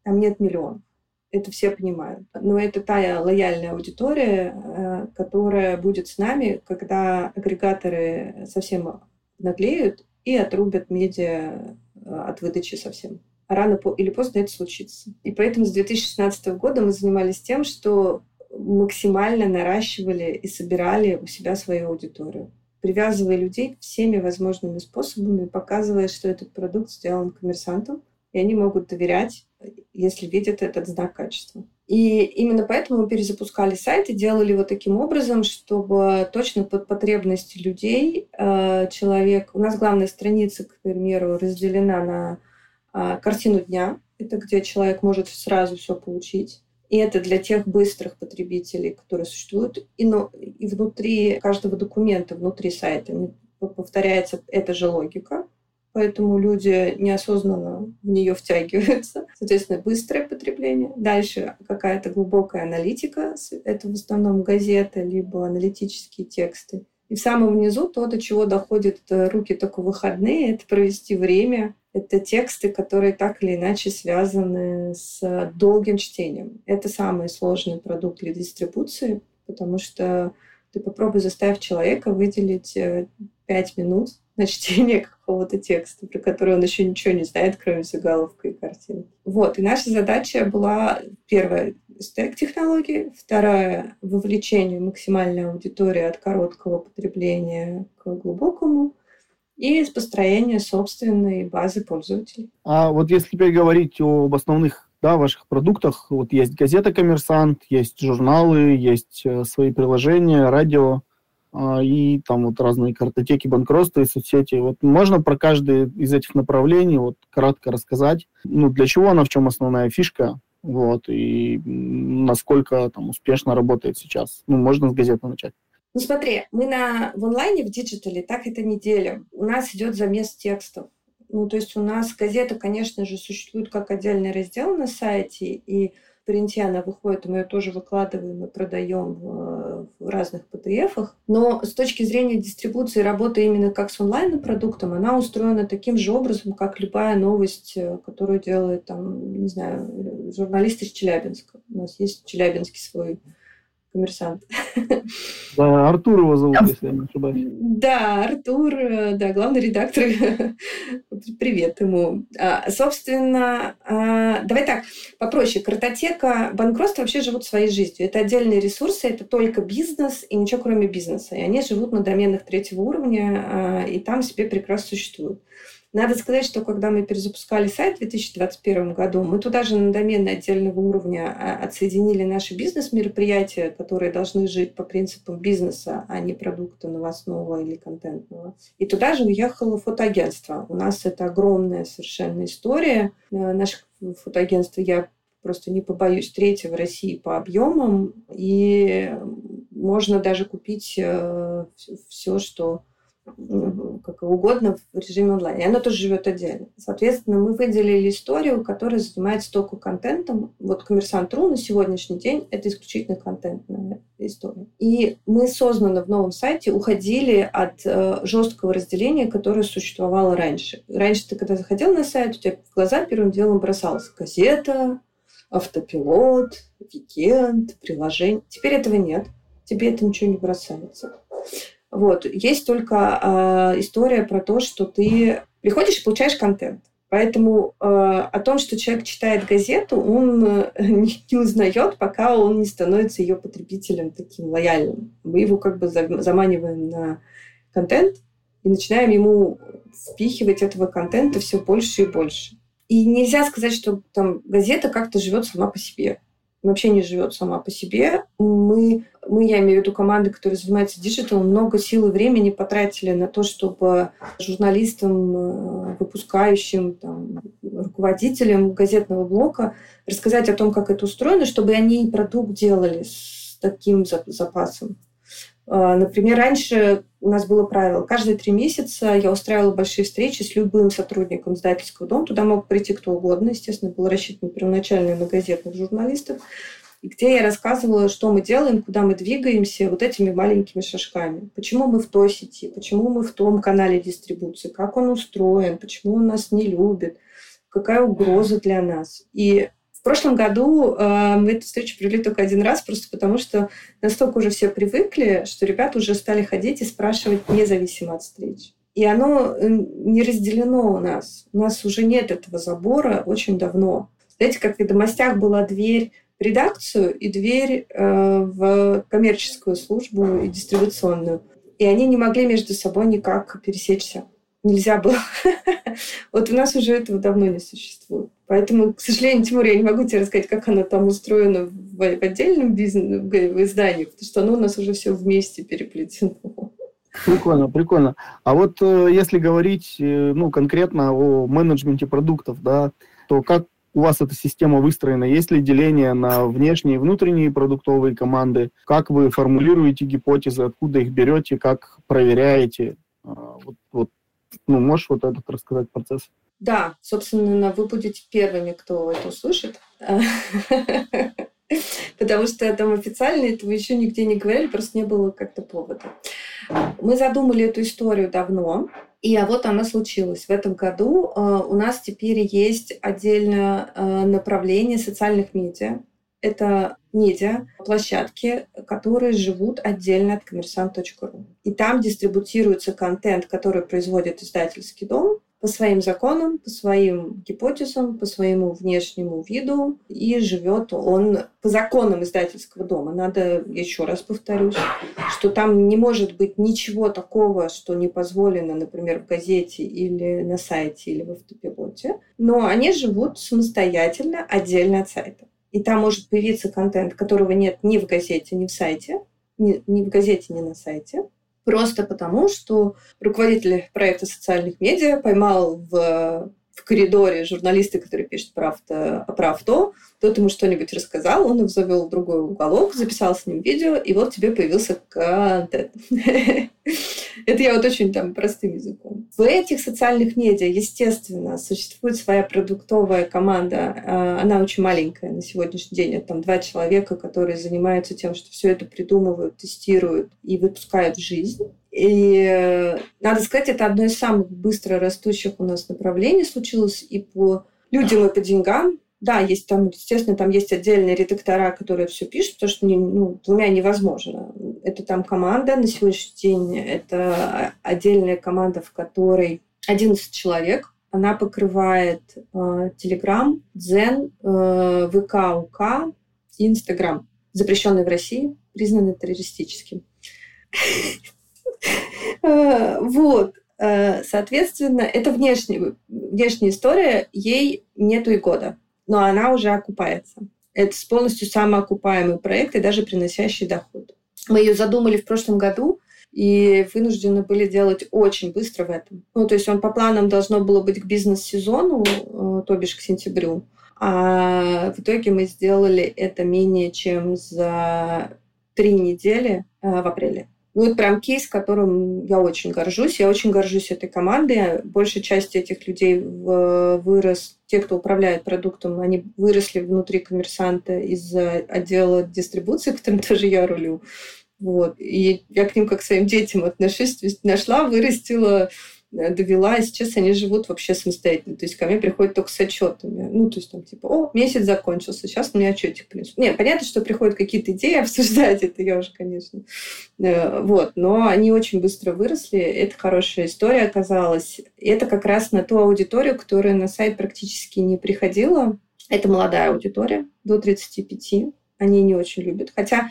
там нет миллионов. Это все понимают. Но это та лояльная аудитория, э, которая будет с нами, когда агрегаторы совсем наглеют и отрубят медиа э, от выдачи совсем. Рано или поздно это случится. И поэтому с 2016 года мы занимались тем, что максимально наращивали и собирали у себя свою аудиторию привязывая людей всеми возможными способами, показывая, что этот продукт сделан коммерсантом, и они могут доверять, если видят этот знак качества. И именно поэтому мы перезапускали сайт и делали его таким образом, чтобы точно под потребности людей э, человек... У нас главная страница, к примеру, разделена на э, картину дня. Это где человек может сразу все получить. И это для тех быстрых потребителей, которые существуют. И, ну, и внутри каждого документа, внутри сайта повторяется эта же логика. Поэтому люди неосознанно в нее втягиваются. Соответственно, быстрое потребление. Дальше какая-то глубокая аналитика. Это в основном газеты, либо аналитические тексты. И в самом низу то, до чего доходят руки только выходные, это провести время это тексты, которые так или иначе связаны с долгим чтением. Это самый сложный продукт для дистрибуции, потому что ты попробуй заставить человека выделить 5 э, минут на чтение какого-то текста, про который он еще ничего не знает, кроме заголовка и картинки. Вот. И наша задача была, первая, стек технологии, вторая, вовлечение максимальной аудитории от короткого потребления к глубокому, и построение собственной базы пользователей. А вот если говорить об основных да, ваших продуктах. Вот есть газета «Коммерсант», есть журналы, есть э, свои приложения, радио и там вот разные картотеки банкротства и соцсети. Вот можно про каждое из этих направлений вот кратко рассказать, ну, для чего она, в чем основная фишка, вот, и насколько там успешно работает сейчас. Ну, можно с газеты начать. Ну смотри, мы на, в онлайне, в диджитале так это не делим. У нас идет замес текстов. Ну, то есть у нас газета, конечно же, существует как отдельный раздел на сайте, и принте она выходит, мы ее тоже выкладываем и продаем в, в разных PDF-ах. Но с точки зрения дистрибуции работы именно как с онлайн-продуктом, она устроена таким же образом, как любая новость, э, которую делает, там, не знаю, журналист из Челябинска. У нас есть челябинский свой коммерсант. Да, Артур его зовут, если я не ошибаюсь. Да, Артур, да, главный редактор. Привет ему. А, собственно, а, давай так, попроще. Картотека, банкротство вообще живут своей жизнью. Это отдельные ресурсы, это только бизнес и ничего кроме бизнеса. И они живут на доменах третьего уровня, а, и там себе прекрасно существуют. Надо сказать, что когда мы перезапускали сайт в 2021 году, мы туда же на домены отдельного уровня а, отсоединили наши бизнес-мероприятия, которые должны жить по принципам бизнеса, а не продукта новостного или контентного. И туда же уехало фотоагентство. У нас это огромная совершенно история. Э, наше фотоагентство я просто не побоюсь, третье в России по объемам, и можно даже купить э, все, что как угодно в режиме онлайн. И она тоже живет отдельно. Соответственно, мы выделили историю, которая занимается только контентом. Вот Коммерсант.ру на сегодняшний день это исключительно контентная история. И мы сознанно в новом сайте уходили от э, жесткого разделения, которое существовало раньше. Раньше ты, когда заходил на сайт, у тебя в глаза первым делом бросалась газета, автопилот, викенд, приложение. Теперь этого нет. Тебе это ничего не бросается. Вот. Есть только э, история про то, что ты приходишь и получаешь контент. Поэтому э, о том, что человек читает газету, он э, не, не узнает, пока он не становится ее потребителем таким лояльным. Мы его как бы заманиваем на контент и начинаем ему впихивать этого контента все больше и больше. И нельзя сказать, что там газета как-то живет сама по себе вообще не живет сама по себе. Мы, мы, я имею в виду команды, которые занимаются диджиталом, много сил и времени потратили на то, чтобы журналистам, э, выпускающим, там, руководителям газетного блока рассказать о том, как это устроено, чтобы они продукт делали с таким запасом. А, например, раньше у нас было правило, каждые три месяца я устраивала большие встречи с любым сотрудником издательского дома. Туда мог прийти кто угодно, естественно, было рассчитано первоначально на газетных журналистов, где я рассказывала, что мы делаем, куда мы двигаемся вот этими маленькими шажками. Почему мы в той сети, почему мы в том канале дистрибуции, как он устроен, почему он нас не любит, какая угроза для нас. И в прошлом году э, мы эту встречу провели только один раз, просто потому что настолько уже все привыкли, что ребята уже стали ходить и спрашивать независимо от встреч. И оно э, не разделено у нас. У нас уже нет этого забора очень давно. Знаете, как в «Ведомостях» была дверь в редакцию и дверь э, в коммерческую службу и дистрибуционную. И они не могли между собой никак пересечься. Нельзя было. Вот у нас уже этого давно не существует. Поэтому, к сожалению, Тимур, я не могу тебе рассказать, как оно там устроено в, отдельном бизнесе, в издании, потому что оно у нас уже все вместе переплетено. Прикольно, прикольно. А вот э, если говорить э, ну, конкретно о менеджменте продуктов, да, то как у вас эта система выстроена? Есть ли деление на внешние и внутренние продуктовые команды? Как вы формулируете гипотезы, откуда их берете, как проверяете? А, вот, вот, ну, можешь вот этот рассказать процесс? Да, собственно, вы будете первыми, кто это услышит. Потому что там официально этого еще нигде не говорили, просто не было как-то повода. Мы задумали эту историю давно, и а вот она случилась. В этом году э, у нас теперь есть отдельное э, направление социальных медиа. Это медиа, площадки, которые живут отдельно от коммерсант.ру. И там дистрибутируется контент, который производит издательский дом, по своим законам, по своим гипотезам, по своему внешнему виду, и живет он по законам издательского дома. Надо, еще раз повторюсь, что там не может быть ничего такого, что не позволено, например, в газете или на сайте или в автопилоте, но они живут самостоятельно, отдельно от сайта. И там может появиться контент, которого нет ни в газете, ни в сайте, ни, ни в газете, ни на сайте. Просто потому, что руководитель проекта социальных медиа поймал в, в коридоре журналиста, который пишет про авто, про авто, тот ему что-нибудь рассказал, он их завел в другой уголок, записал с ним видео, и вот тебе появился контент. Это я вот очень там простым языком. В этих социальных медиа, естественно, существует своя продуктовая команда. А, она очень маленькая на сегодняшний день. Это там два человека, которые занимаются тем, что все это придумывают, тестируют и выпускают в жизнь. И э, надо сказать, это одно из самых быстро растущих у нас направлений случилось и по людям, и по деньгам. Да, есть там, естественно, там есть отдельные редактора, которые все пишут, потому что ну, двумя невозможно. Это там команда на сегодняшний день, это отдельная команда, в которой 11 человек. Она покрывает э, Дзен, э, ВК, УК и Инстаграм, запрещенный в России, признанный террористическим. Э, вот. Э, соответственно, это внешняя, внешняя история, ей нету и года но она уже окупается. Это полностью самоокупаемый проект и даже приносящий доход. Мы ее задумали в прошлом году и вынуждены были делать очень быстро в этом. Ну, то есть он по планам должно было быть к бизнес-сезону, э, то бишь к сентябрю. А в итоге мы сделали это менее чем за три недели в апреле. Ну, это прям кейс, которым я очень горжусь. Я очень горжусь этой командой. Большая часть этих людей вырос, те, кто управляет продуктом, они выросли внутри коммерсанта из отдела дистрибуции, которым тоже я рулю. Вот. И я к ним как к своим детям отношусь. То есть нашла, вырастила, довела, и сейчас они живут вообще самостоятельно. То есть ко мне приходят только с отчетами. Ну, то есть там типа, о, месяц закончился, сейчас мне отчетик принесут. Нет, понятно, что приходят какие-то идеи обсуждать, это я уже, конечно. Э, вот, но они очень быстро выросли, это хорошая история оказалась. Это как раз на ту аудиторию, которая на сайт практически не приходила. Это молодая аудитория, до 35 они не очень любят. Хотя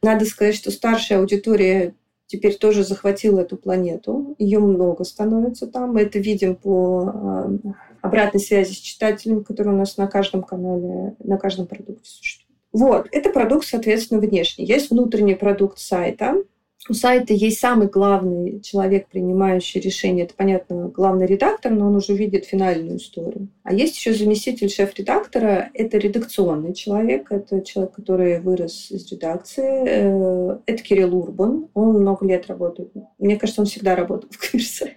надо сказать, что старшая аудитория теперь тоже захватила эту планету. Ее много становится там. Мы это видим по э, обратной связи с читателями, которые у нас на каждом канале, на каждом продукте существуют. Вот, это продукт, соответственно, внешний. Есть внутренний продукт сайта, у сайта есть самый главный человек, принимающий решение. Это, понятно, главный редактор, но он уже видит финальную историю. А есть еще заместитель шеф-редактора. Это редакционный человек. Это человек, который вырос из редакции. Э, это Кирилл Урбан. Он много лет работает. Мне кажется, он всегда работал в коммерсайте.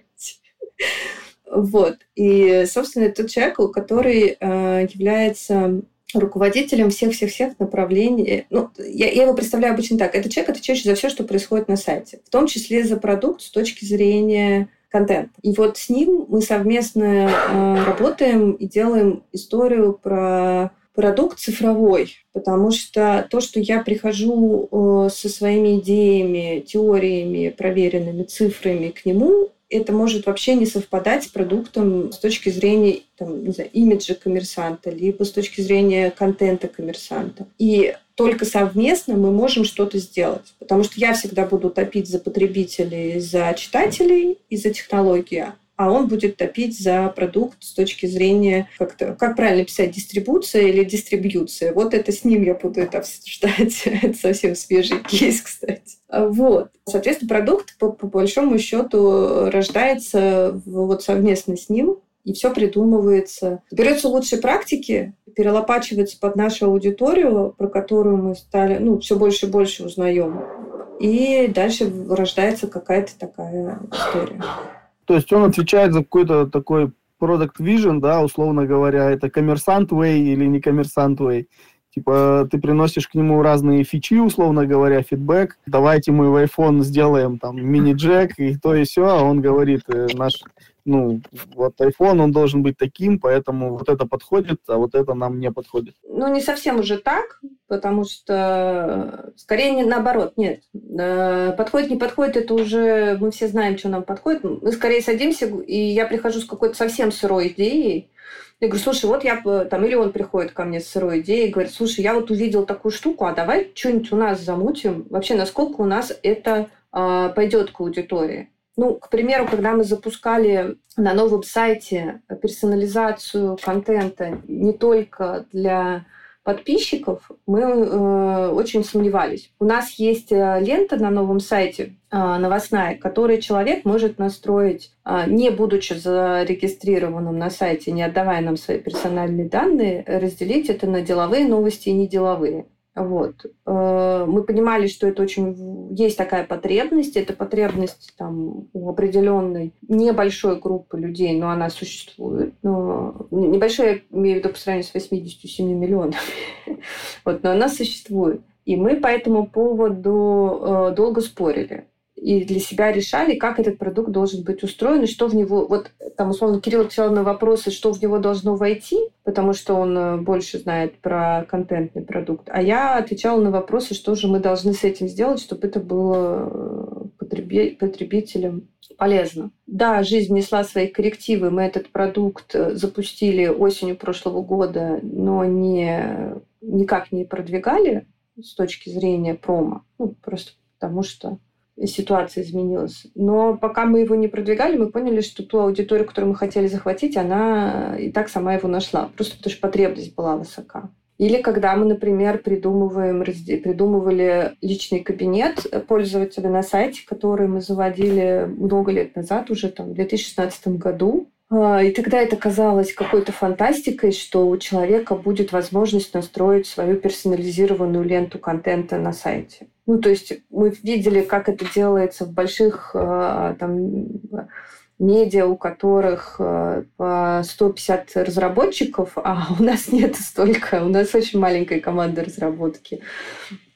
Вот. И, собственно, это тот человек, который э, является руководителем всех-всех-всех направлений. Ну, я, я его представляю обычно так. Это человек, отвечающий за все, что происходит на сайте, в том числе за продукт с точки зрения контента. И вот с ним мы совместно э, работаем и делаем историю про продукт цифровой, потому что то, что я прихожу э, со своими идеями, теориями, проверенными цифрами к нему, это может вообще не совпадать с продуктом с точки зрения там, не знаю, имиджа коммерсанта, либо с точки зрения контента коммерсанта. И только совместно мы можем что-то сделать. Потому что я всегда буду топить за потребителей, за читателей и за технологии, а он будет топить за продукт с точки зрения, как, -то, как правильно писать, дистрибуция или дистрибьюция. Вот это с ним я буду это обсуждать. это совсем свежий кейс, кстати. Вот. Соответственно, продукт, по, по большому счету, рождается вот совместно с ним, и все придумывается. Берется лучшие практики, перелопачивается под нашу аудиторию, про которую мы стали, ну, все больше и больше узнаем. И дальше рождается какая-то такая история. То есть он отвечает за какой-то такой product vision, да, условно говоря, это коммерсант way или не коммерсант way. Типа ты приносишь к нему разные фичи, условно говоря, фидбэк. Давайте мы в iPhone сделаем там мини-джек и то и все, а он говорит, э, наш ну, вот iPhone, он должен быть таким, поэтому вот это подходит, а вот это нам не подходит. Ну, не совсем уже так, потому что скорее не наоборот, нет. Э, подходит, не подходит, это уже мы все знаем, что нам подходит. Мы скорее садимся, и я прихожу с какой-то совсем сырой идеей, я говорю, слушай, вот я там, или он приходит ко мне с сырой идеей говорит, слушай, я вот увидел такую штуку, а давай что-нибудь у нас замутим. Вообще, насколько у нас это э, пойдет к аудитории. Ну, к примеру, когда мы запускали на новом сайте персонализацию контента не только для подписчиков, мы э, очень сомневались. У нас есть э, лента на новом сайте э, новостная, которую человек может настроить, э, не будучи зарегистрированным на сайте, не отдавая нам свои персональные данные, разделить это на деловые новости и неделовые. Вот. Э, мы понимали, что это очень есть такая потребность. Это потребность там, у определенной небольшой группы людей, но она существует. Но небольшая, имею в виду по сравнению с 87 миллионами. вот, но она существует. И мы по этому поводу э, долго спорили и для себя решали, как этот продукт должен быть устроен, и что в него... Вот там, условно, Кирилл отвечал на вопросы, что в него должно войти, потому что он э, больше знает про контентный продукт. А я отвечала на вопросы, что же мы должны с этим сделать, чтобы это было э, потребителям полезно. Да, жизнь несла свои коррективы. Мы этот продукт э, запустили осенью прошлого года, но не, никак не продвигали с точки зрения промо. Ну, просто потому что ситуация изменилась. Но пока мы его не продвигали, мы поняли, что ту аудиторию, которую мы хотели захватить, она и так сама его нашла. Просто потому что потребность была высока. Или когда мы, например, придумываем, придумывали личный кабинет пользователя на сайте, который мы заводили много лет назад, уже там, в 2016 году. А, и тогда это казалось какой-то фантастикой, что у человека будет возможность настроить свою персонализированную ленту контента на сайте. Ну, то есть мы видели, как это делается в больших а, там, медиа, у которых а, по 150 разработчиков, а у нас нет столько. У нас очень маленькая команда разработки.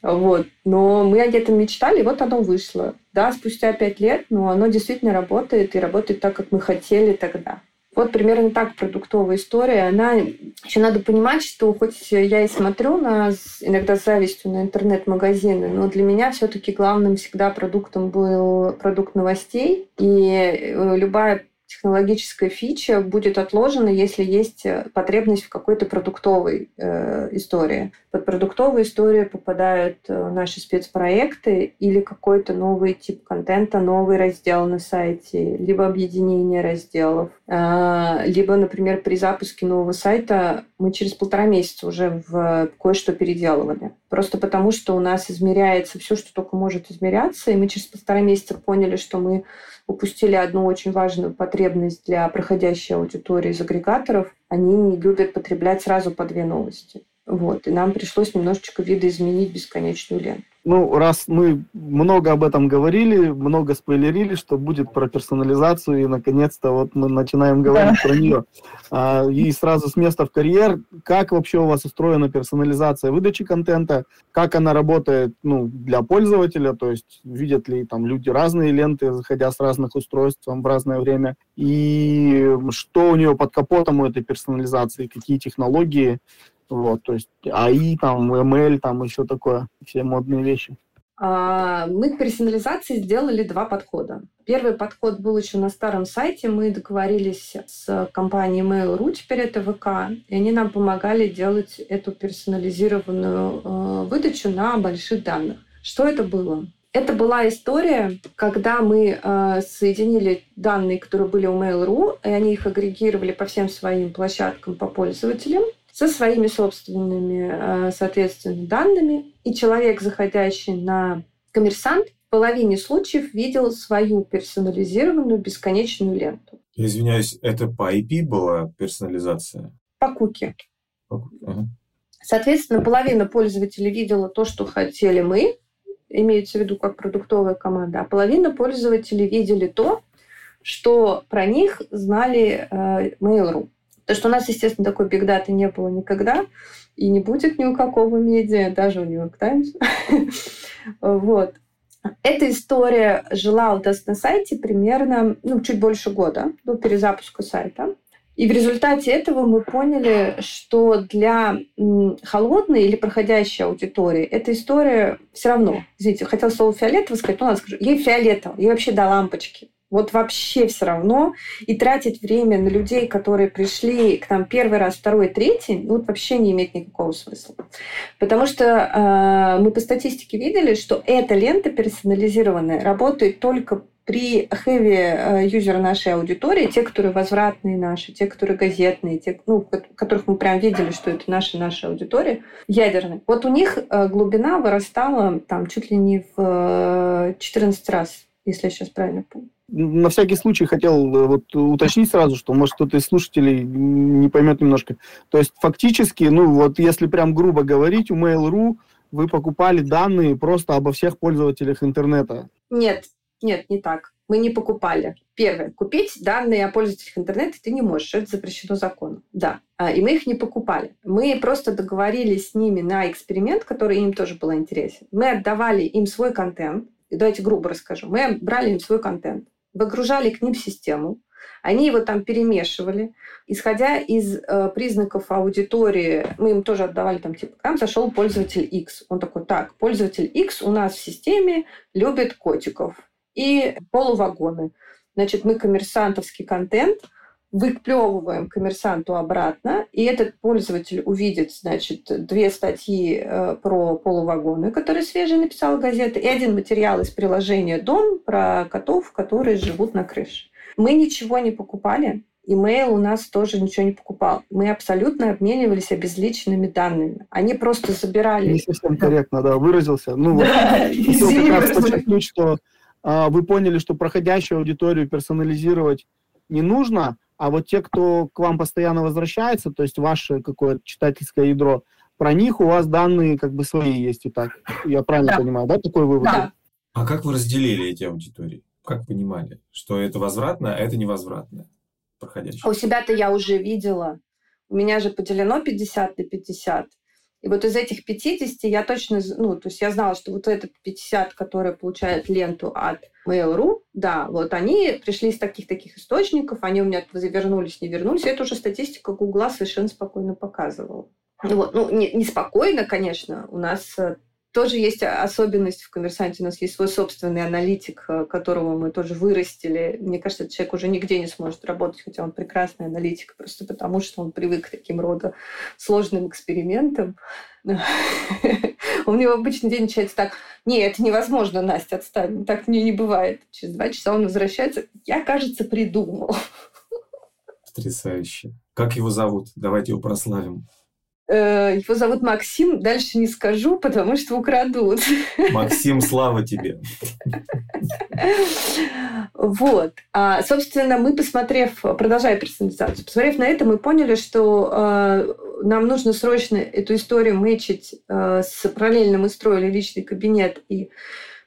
Вот. Но мы о этом мечтали, и вот оно вышло. Да, спустя пять лет, но оно действительно работает, и работает так, как мы хотели тогда. Вот примерно так продуктовая история. Она еще надо понимать, что хоть я и смотрю на иногда с завистью на интернет-магазины, но для меня все-таки главным всегда продуктом был продукт новостей. И э, любая технологическая фича будет отложена, если есть э, потребность в какой-то продуктовой э, истории. Под продуктовую историю попадают э, наши спецпроекты или какой-то новый тип контента, новый раздел на сайте, либо объединение разделов, э, либо, например, при запуске нового сайта мы через полтора месяца уже в кое-что переделывали. Просто потому, что у нас измеряется все, что только может измеряться, и мы через полтора месяца поняли, что мы упустили одну очень важную потребность для проходящей аудитории из агрегаторов. Они не любят потреблять сразу по две новости. Вот. И нам пришлось немножечко видоизменить бесконечную ленту. Ну, раз мы много об этом говорили, много спойлерили, что будет про персонализацию, и наконец-то вот мы начинаем говорить да. про нее. А, и сразу с места в карьер, как вообще у вас устроена персонализация выдачи контента, как она работает ну, для пользователя, то есть видят ли там люди разные ленты, заходя с разных устройств в разное время, и что у нее под капотом у этой персонализации, какие технологии, вот, то есть АИ, там, ML, там еще такое, все модные вещи. А, мы к персонализации сделали два подхода. Первый подход был еще на старом сайте. Мы договорились с компанией Mail.ru, теперь это ВК, и они нам помогали делать эту персонализированную э, выдачу на больших данных. Что это было? Это была история, когда мы э, соединили данные, которые были у Mail.ru, и они их агрегировали по всем своим площадкам по пользователям, со своими собственными, э, соответственно, данными. И человек, заходящий на коммерсант, в половине случаев видел свою персонализированную бесконечную ленту. Извиняюсь, это по IP была персонализация? По куки. Ага. Соответственно, половина пользователей видела то, что хотели мы, имеется в виду как продуктовая команда, а половина пользователей видели то, что про них знали э, Mail.ru. Потому что у нас, естественно, такой бигдаты не было никогда, и не будет ни у какого медиа, даже у Нью-Йорк. Вот. Эта история жила у нас на сайте примерно ну, чуть больше года до перезапуска сайта. И в результате этого мы поняли, что для холодной или проходящей аудитории эта история все равно. Извините, хотела слово фиолетово сказать, ну ладно скажу. Ей фиолетово, ей вообще до лампочки. Вот вообще все равно. И тратить время на людей, которые пришли к нам первый раз, второй, третий, ну, вот вообще не имеет никакого смысла. Потому что э, мы по статистике видели, что эта лента персонализированная работает только при хэви э, юзера нашей аудитории, те, которые возвратные наши, те, которые газетные, те, ну, которых мы прям видели, что это наша наша аудитория, ядерные. Вот у них э, глубина вырастала там чуть ли не в 14 э, раз, если я сейчас правильно помню на всякий случай хотел вот уточнить сразу, что, может, кто-то из слушателей не поймет немножко. То есть, фактически, ну, вот если прям грубо говорить, у Mail.ru вы покупали данные просто обо всех пользователях интернета. Нет, нет, не так. Мы не покупали. Первое. Купить данные о пользователях интернета ты не можешь. Это запрещено законом. Да. А, и мы их не покупали. Мы просто договорились с ними на эксперимент, который им тоже был интересен. Мы отдавали им свой контент. И давайте грубо расскажу. Мы брали им свой контент, выгружали к ним систему, они его там перемешивали. Исходя из э, признаков аудитории, мы им тоже отдавали там, типа, к нам зашел пользователь X. Он такой, так, пользователь X у нас в системе любит котиков и полувагоны. Значит, мы коммерсантовский контент выплевываем коммерсанту обратно, и этот пользователь увидит, значит, две статьи э, про полувагоны, которые свежие написала газета, и один материал из приложения «Дом» про котов, которые живут на крыше. Мы ничего не покупали, Имейл у нас тоже ничего не покупал. Мы абсолютно обменивались обезличенными данными. Они просто забирали... Не совсем корректно, да, выразился. Ну, вот, хотел как раз подчеркнуть, что а, вы поняли, что проходящую аудиторию персонализировать не нужно, а вот те, кто к вам постоянно возвращается, то есть ваше какое-то читательское ядро, про них у вас данные как бы свои есть и так. Я правильно да. понимаю, да, такой вывод? Да. А как вы разделили эти аудитории? Как понимали, что это возвратное, а это невозвратное проходящее? А у себя-то я уже видела. У меня же поделено 50 на 50. И вот из этих 50 я точно, ну, то есть я знала, что вот этот 50, который получает ленту от Mail.ru, да, вот они пришли из таких-таких источников, они у меня завернулись, не вернулись. Это уже статистика Гугла совершенно спокойно показывала. Вот. Ну, не, не спокойно, конечно. У нас э, тоже есть особенность в «Коммерсанте». У нас есть свой собственный аналитик, э, которого мы тоже вырастили. Мне кажется, этот человек уже нигде не сможет работать, хотя он прекрасный аналитик, просто потому что он привык к таким рода сложным экспериментам. У него обычный день начинается так, не, это невозможно, Настя, отстань, так не, не бывает. Через два часа он возвращается, я, кажется, придумал. Потрясающе. Как его зовут? Давайте его прославим. Э, его зовут Максим, дальше не скажу, потому что украдут. Максим, слава тебе. Вот. А, собственно, мы, посмотрев, продолжая персонализацию, посмотрев на это, мы поняли, что э, нам нужно срочно эту историю мэчить э, с параллельно мы строили личный кабинет и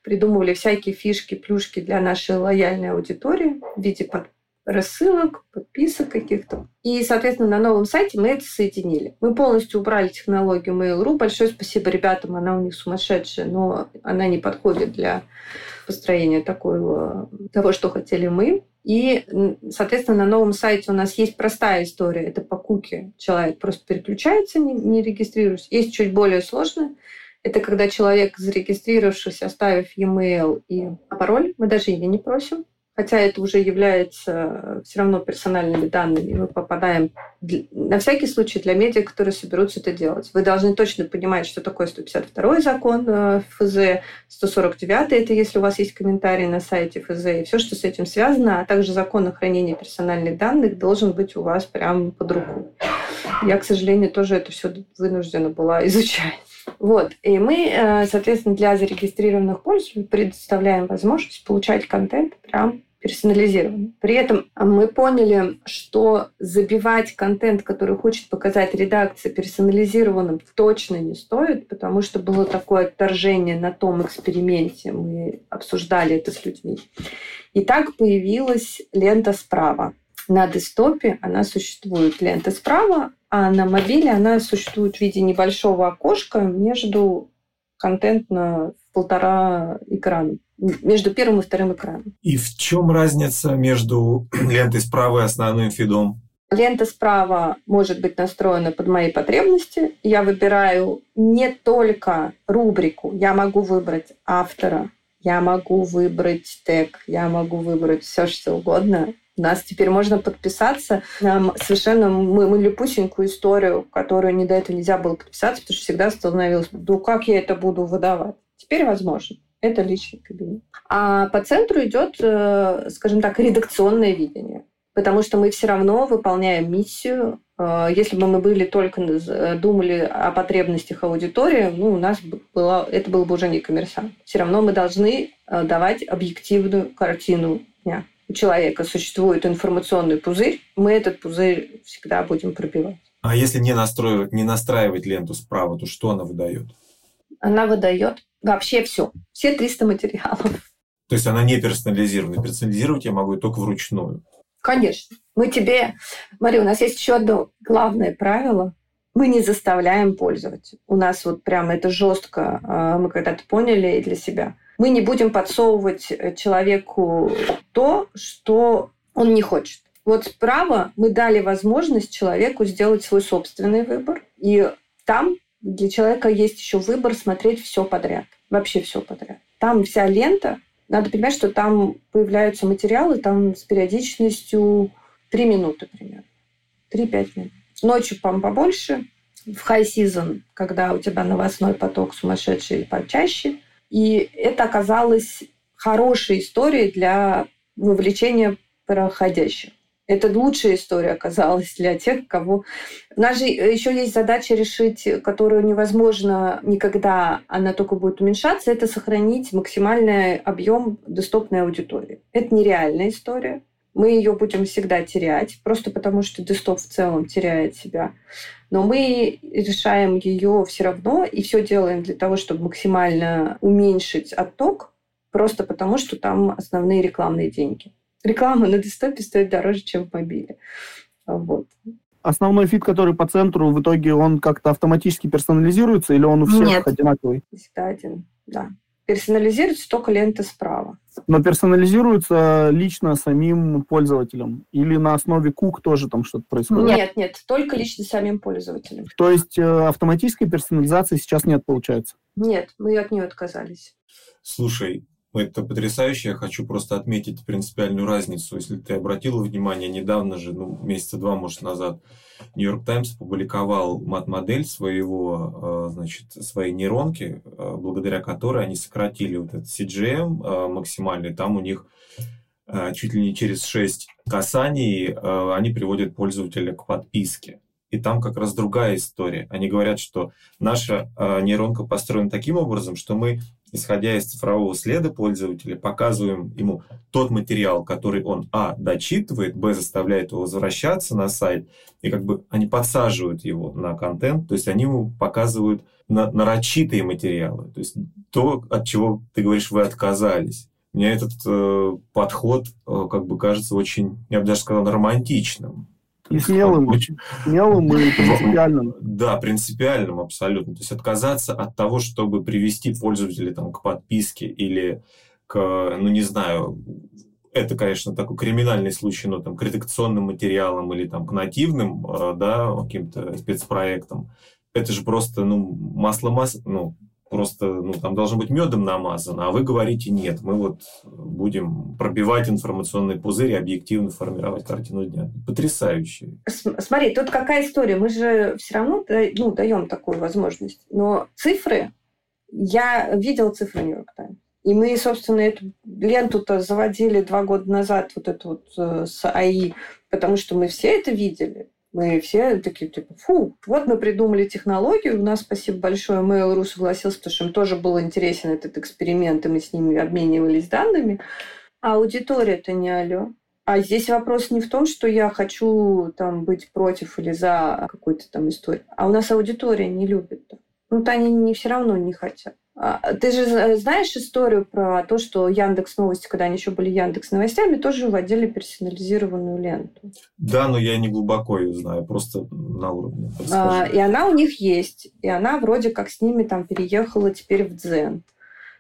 придумывали всякие фишки, плюшки для нашей лояльной аудитории в виде под рассылок, подписок каких-то. И, соответственно, на новом сайте мы это соединили. Мы полностью убрали технологию Mail.ru. Большое спасибо ребятам, она у них сумасшедшая, но она не подходит для построения такого, того, что хотели мы. И, соответственно, на новом сайте у нас есть простая история. Это по куке. Человек просто переключается, не, не регистрируясь. Есть чуть более сложная. Это когда человек, зарегистрировавшись, оставив e-mail и пароль, мы даже ее не просим, хотя это уже является э, все равно персональными данными, мы попадаем на всякий случай для медиа, которые соберутся это делать. Вы должны точно понимать, что такое 152 закон э, ФЗ, 149 это если у вас есть комментарии на сайте ФЗ, и все, что с этим связано, а также закон о хранении персональных данных должен быть у вас прямо под руку. Я, к сожалению, тоже это все вынуждена была изучать. Вот. И мы, э, соответственно, для зарегистрированных пользователей предоставляем возможность получать контент прям персонализированно. При этом мы поняли, что забивать контент, который хочет показать редакция персонализированным, точно не стоит, потому что было такое отторжение на том эксперименте. Мы обсуждали это с людьми. И так появилась лента справа. На десктопе она существует лента справа, а на мобиле она существует в виде небольшого окошка между контентно полтора экрана между первым и вторым экраном. И в чем разница между лентой справа и основным фидом? Лента справа может быть настроена под мои потребности. Я выбираю не только рубрику, я могу выбрать автора, я могу выбрать тег, я могу выбрать все, что угодно. Нас теперь можно подписаться на совершенно липусенькую историю, которую не до этого нельзя было подписаться, потому что всегда становилось, ну как я это буду выдавать? Теперь возможно. Это личный кабинет. А по центру идет, э, скажем так, редакционное видение. Потому что мы все равно выполняем миссию. Э, если бы мы были только э, думали о потребностях аудитории, ну, у нас было, это было бы уже не коммерсант. Все равно мы должны давать объективную картину дня у человека существует информационный пузырь, мы этот пузырь всегда будем пробивать. А если не настраивать, не настраивать ленту справа, то что она выдает? Она выдает вообще все, все 300 материалов. То есть она не персонализирована. Персонализировать я могу только вручную. Конечно. Мы тебе... Смотри, у нас есть еще одно главное правило. Мы не заставляем пользоваться. У нас вот прям это жестко, а, мы когда-то поняли для себя. Мы не будем подсовывать э, человеку то, что он не хочет. Вот справа мы дали возможность человеку сделать свой собственный выбор. И там для человека есть еще выбор смотреть все подряд. Вообще все подряд. Там вся лента. Надо понимать, что там появляются материалы там с периодичностью 3 минуты примерно. 3-5 минут. Ночью там побольше. В high season, когда у тебя новостной поток сумасшедший почаще – и это оказалось хорошей историей для вовлечения проходящих. Это лучшая история оказалась для тех, кого... У нас же еще есть задача решить, которую невозможно никогда, она только будет уменьшаться, это сохранить максимальный объем доступной аудитории. Это нереальная история мы ее будем всегда терять, просто потому что десктоп в целом теряет себя. Но мы решаем ее все равно и все делаем для того, чтобы максимально уменьшить отток, просто потому что там основные рекламные деньги. Реклама на десктопе стоит дороже, чем в мобиле. Вот. Основной фид, который по центру, в итоге он как-то автоматически персонализируется или он у всех Нет. одинаковый? Всегда один, да. Персонализируется только лента справа. Но персонализируется лично самим пользователем? Или на основе кук тоже там что-то происходит? Нет, нет, только лично самим пользователем. То есть э, автоматической персонализации сейчас нет, получается? Нет, мы от нее отказались. Слушай, это потрясающе. Я хочу просто отметить принципиальную разницу. Если ты обратила внимание, недавно же, ну, месяца два, может, назад, Нью-Йорк Таймс опубликовал мат-модель своего, э, значит, своей нейронки, э, благодаря которой они сократили вот этот CGM э, максимальный. Там у них чуть ли не через 6 касаний они приводят пользователя к подписке. И там как раз другая история. Они говорят, что наша нейронка построена таким образом, что мы исходя из цифрового следа пользователя, показываем ему тот материал, который он, а, дочитывает, б, заставляет его возвращаться на сайт, и как бы они подсаживают его на контент, то есть они ему показывают на, нарочитые материалы, то есть то, от чего, ты говоришь, вы отказались. Мне этот э, подход э, как бы кажется очень, я бы даже сказал, романтичным. И смелым, очень, смелым и принципиальным. Да, принципиальным абсолютно. То есть отказаться от того, чтобы привести пользователя там, к подписке или к, ну не знаю, это, конечно, такой криминальный случай, но там к редакционным материалам или там к нативным, э, да, каким-то спецпроектам. Это же просто, ну, масло масло, ну, просто ну, там должно быть медом намазано, а вы говорите нет, мы вот будем пробивать информационный пузырь и объективно формировать картину дня. Потрясающе. Смотри, тут какая история. Мы же все равно ну, даем такую возможность. Но цифры, я видел цифры Нью-Йорк Таймс. И мы, собственно, эту ленту-то заводили два года назад, вот эту вот э, с АИ, потому что мы все это видели. Мы все такие, типа, фу, вот мы придумали технологию, у нас, спасибо большое, Mail.ru согласился, потому что им тоже был интересен этот эксперимент, и мы с ними обменивались данными. А аудитория-то не алё. А здесь вопрос не в том, что я хочу там быть против или за какой-то там историю, а у нас аудитория не любит. Ну, то они не все равно не хотят. А, ты же знаешь историю про то, что Яндекс Новости, когда они еще были Яндекс Новостями, тоже вводили персонализированную ленту. Да, но я не глубоко ее знаю, просто на уровне. А, и она у них есть, и она вроде как с ними там переехала теперь в Дзен.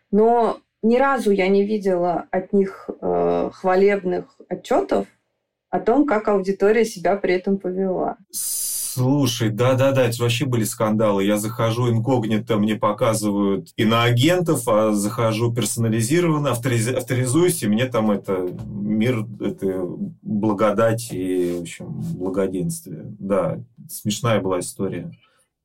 Но ни разу я не видела от них э, хвалебных отчетов о том, как аудитория себя при этом повела. Слушай, да-да-да, это вообще были скандалы. Я захожу инкогнито, мне показывают иноагентов, а захожу персонализированно, авториз... авторизуюсь, и мне там это мир, это благодать и, в общем, благоденствие. Да, смешная была история.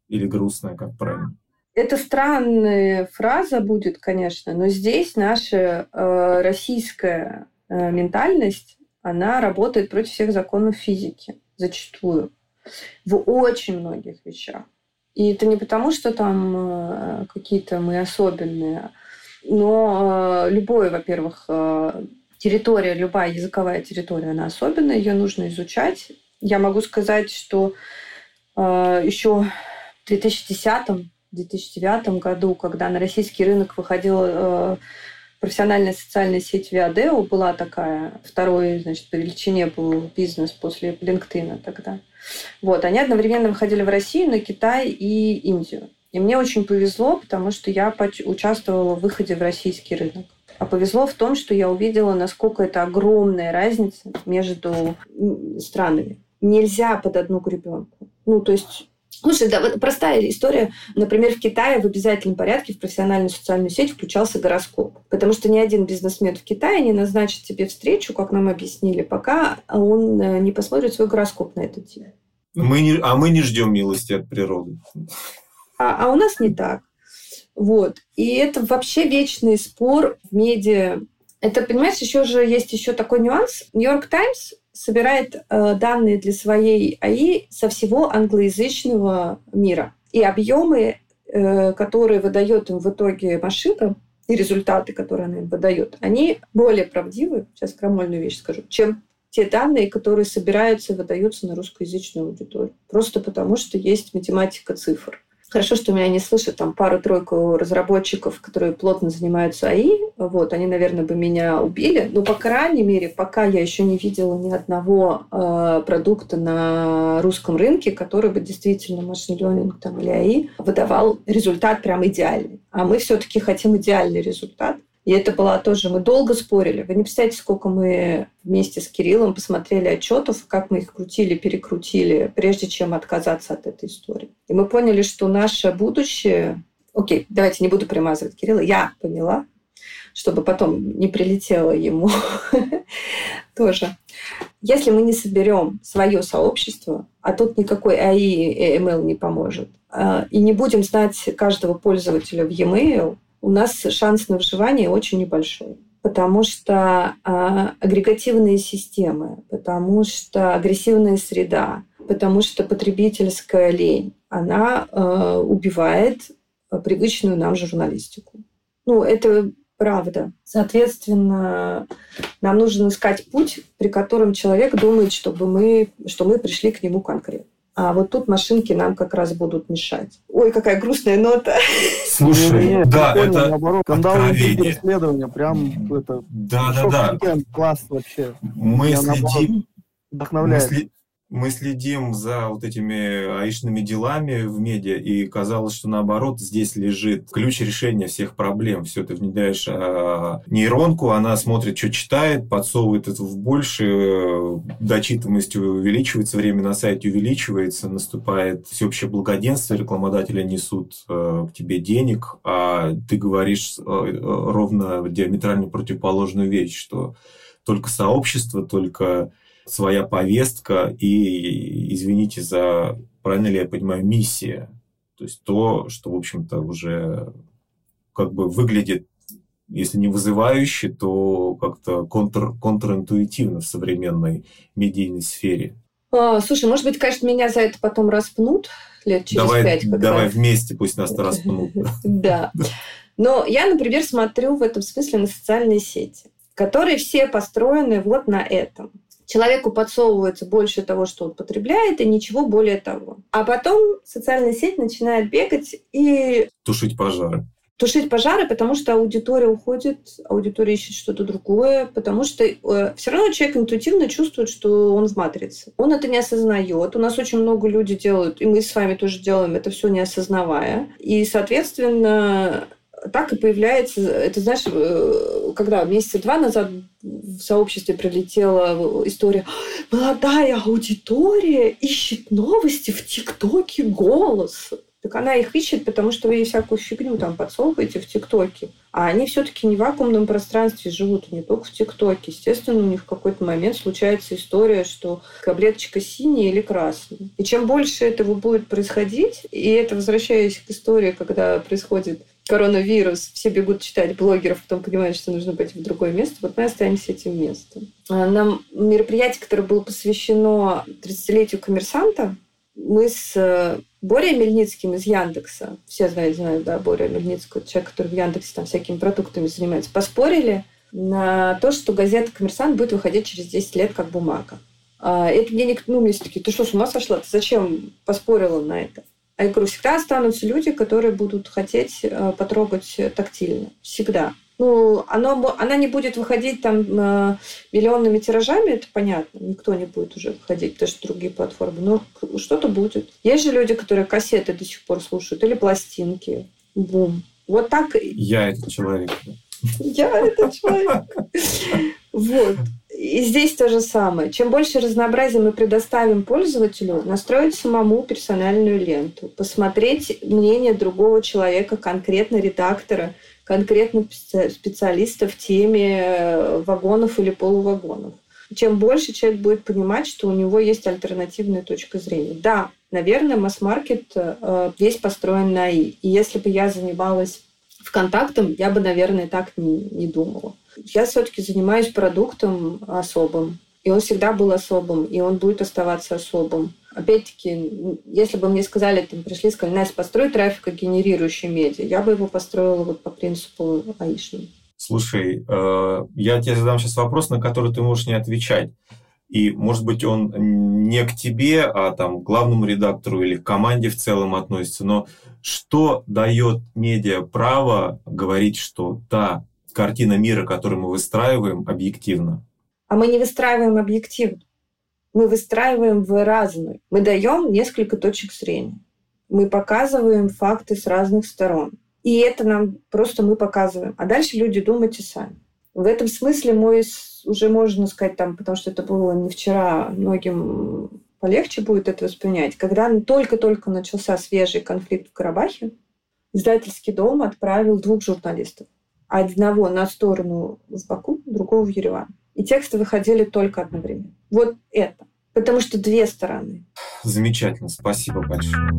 Или грустная, как правильно. Это странная фраза будет, конечно, но здесь наша э, российская э, ментальность, она работает против всех законов физики зачастую в очень многих вещах. И это не потому, что там э, какие-то мы особенные, но э, любое, во-первых, э, территория, любая языковая территория, она особенная, ее нужно изучать. Я могу сказать, что еще в 2010-2009 году, когда на российский рынок выходила профессиональная социальная сеть Viadeo, была такая, второй, значит, по величине был бизнес после LinkedIn тогда. Вот, они одновременно выходили в Россию, на Китай и Индию. И мне очень повезло, потому что я участвовала в выходе в российский рынок. А повезло в том, что я увидела, насколько это огромная разница между странами. Нельзя под одну гребенку. Ну, то есть Слушай, да, вот простая история. Например, в Китае в обязательном порядке в профессиональную социальную сеть включался гороскоп. Потому что ни один бизнесмен в Китае не назначит тебе встречу, как нам объяснили, пока он э, не посмотрит свой гороскоп на эту тему. Мы не, а мы не ждем милости от природы. А, а у нас не так. Вот. И это вообще вечный спор в медиа. Это, понимаешь, еще же есть еще такой нюанс. Нью-Йорк Таймс собирает э, данные для своей АИ со всего англоязычного мира. И объемы, э, которые выдает им в итоге машина, и результаты, которые она им выдает, они более правдивы, сейчас крамольную вещь скажу, чем те данные, которые собираются и выдаются на русскоязычную аудиторию. Просто потому, что есть математика цифр. Хорошо, что меня не слышат там пару-тройку разработчиков, которые плотно занимаются АИ. Вот, они, наверное, бы меня убили. Но, по крайней мере, пока я еще не видела ни одного э, продукта на русском рынке, который бы действительно машин ленинг там, или АИ выдавал результат прям идеальный. А мы все-таки хотим идеальный результат. И это была тоже... Мы долго спорили. Вы не представляете, сколько мы вместе с Кириллом посмотрели отчетов, как мы их крутили, перекрутили, прежде чем отказаться от этой истории. И мы поняли, что наше будущее... Окей, давайте не буду примазывать Кирилла. Я поняла, чтобы потом не прилетело ему тоже. Если мы не соберем свое сообщество, а тут никакой АИ и ML не поможет, а, и не будем знать каждого пользователя в e-mail, у нас шанс на выживание очень небольшой потому что э, агрегативные системы, потому что агрессивная среда, потому что потребительская лень, она э, убивает привычную нам журналистику. Ну, это правда. Соответственно, нам нужно искать путь, при котором человек думает, чтобы мы, что мы пришли к нему конкретно. А вот тут машинки нам как раз будут мешать. Ой, какая грустная нота. Слушай, не, да, это наоборот, исследования, прям это да, да, да. класс вообще. Мы следим, вдохновляет. Мы, мы следим за вот этими аишными делами в медиа, и казалось, что наоборот здесь лежит ключ решения всех проблем. Все, ты внедряешь а, нейронку, она смотрит, что читает, подсовывает это в больше, дочитываемость увеличивается, время на сайте увеличивается, наступает всеобщее благоденствие, рекламодатели несут а, к тебе денег, а ты говоришь а, ровно диаметрально противоположную вещь, что только сообщество, только своя повестка и, извините за, правильно ли я понимаю, миссия. То есть то, что, в общем-то, уже как бы выглядит, если не вызывающе, то как-то контр, контринтуитивно в современной медийной сфере. А, слушай, может быть, конечно, меня за это потом распнут лет через давай, пять. Когда... Давай вместе пусть нас распнут. Да. Но я, например, смотрю в этом смысле на социальные сети, которые все построены вот на этом человеку подсовывается больше того, что он потребляет, и ничего более того. А потом социальная сеть начинает бегать и... Тушить пожары. тушить пожары, потому что аудитория уходит, аудитория ищет что-то другое, потому что э, все равно человек интуитивно чувствует, что он в матрице. Он это не осознает. У нас очень много людей делают, и мы с вами тоже делаем это все не осознавая. И, соответственно, так и появляется, это знаешь, э, когда месяца два назад в сообществе прилетела история, молодая аудитория ищет новости в ТикТоке голос. Так она их ищет, потому что вы ей всякую фигню там подсовываете в ТикТоке. А они все-таки не в вакуумном пространстве живут, не только в ТикТоке. Естественно, у них в какой-то момент случается история, что таблеточка синяя или красная. И чем больше этого будет происходить, и это возвращаясь к истории, когда происходит коронавирус, все бегут читать блогеров, потом понимают, что нужно пойти в другое место, вот мы останемся этим местом. А нам мероприятие, которое было посвящено 30-летию коммерсанта, мы с э, Борей Мельницким из Яндекса, все знают, знают, да, Боря Мельницкого, человек, который в Яндексе там всякими продуктами занимается, поспорили на то, что газета «Коммерсант» будет выходить через 10 лет как бумага. А это мне никто, ну, мне такие, ты что, с ума сошла? Ты зачем поспорила на это? А я говорю, всегда останутся люди, которые будут хотеть э, потрогать тактильно. Всегда. Ну, оно, она не будет выходить там э, миллионными тиражами, это понятно. Никто не будет уже выходить, потому что другие платформы. Но что-то будет. Есть же люди, которые кассеты до сих пор слушают или пластинки. Бум. Вот так. Я этот человек. Я этот человек. Вот. И здесь то же самое. Чем больше разнообразия мы предоставим пользователю, настроить самому персональную ленту, посмотреть мнение другого человека, конкретно редактора, конкретно специалиста в теме э, вагонов или полувагонов. Чем больше человек будет понимать, что у него есть альтернативная точка зрения. Да, наверное, масс-маркет э, весь построен на И. И если бы я занималась ВКонтактом, я бы, наверное, так не, не думала. Я все-таки занимаюсь продуктом особым. И он всегда был особым, и он будет оставаться особым. Опять-таки, если бы мне сказали, там, пришли, сказали, Настя, построй трафикогенерирующий медиа, я бы его построила вот по принципу аишному. Слушай, э, я тебе задам сейчас вопрос, на который ты можешь не отвечать. И, может быть, он не к тебе, а там, к главному редактору или к команде в целом относится. Но что дает медиа право говорить, что да, картина мира, которую мы выстраиваем, объективна? А мы не выстраиваем объективно. Мы выстраиваем в разную. Мы даем несколько точек зрения. Мы показываем факты с разных сторон. И это нам просто мы показываем. А дальше люди думайте сами. В этом смысле мой уже можно сказать там, потому что это было не вчера, многим полегче будет это воспринять. Когда только-только начался свежий конфликт в Карабахе, издательский дом отправил двух журналистов одного на сторону в Баку, другого в Ереван. И тексты выходили только одновременно. Вот это. Потому что две стороны. Замечательно. Спасибо большое.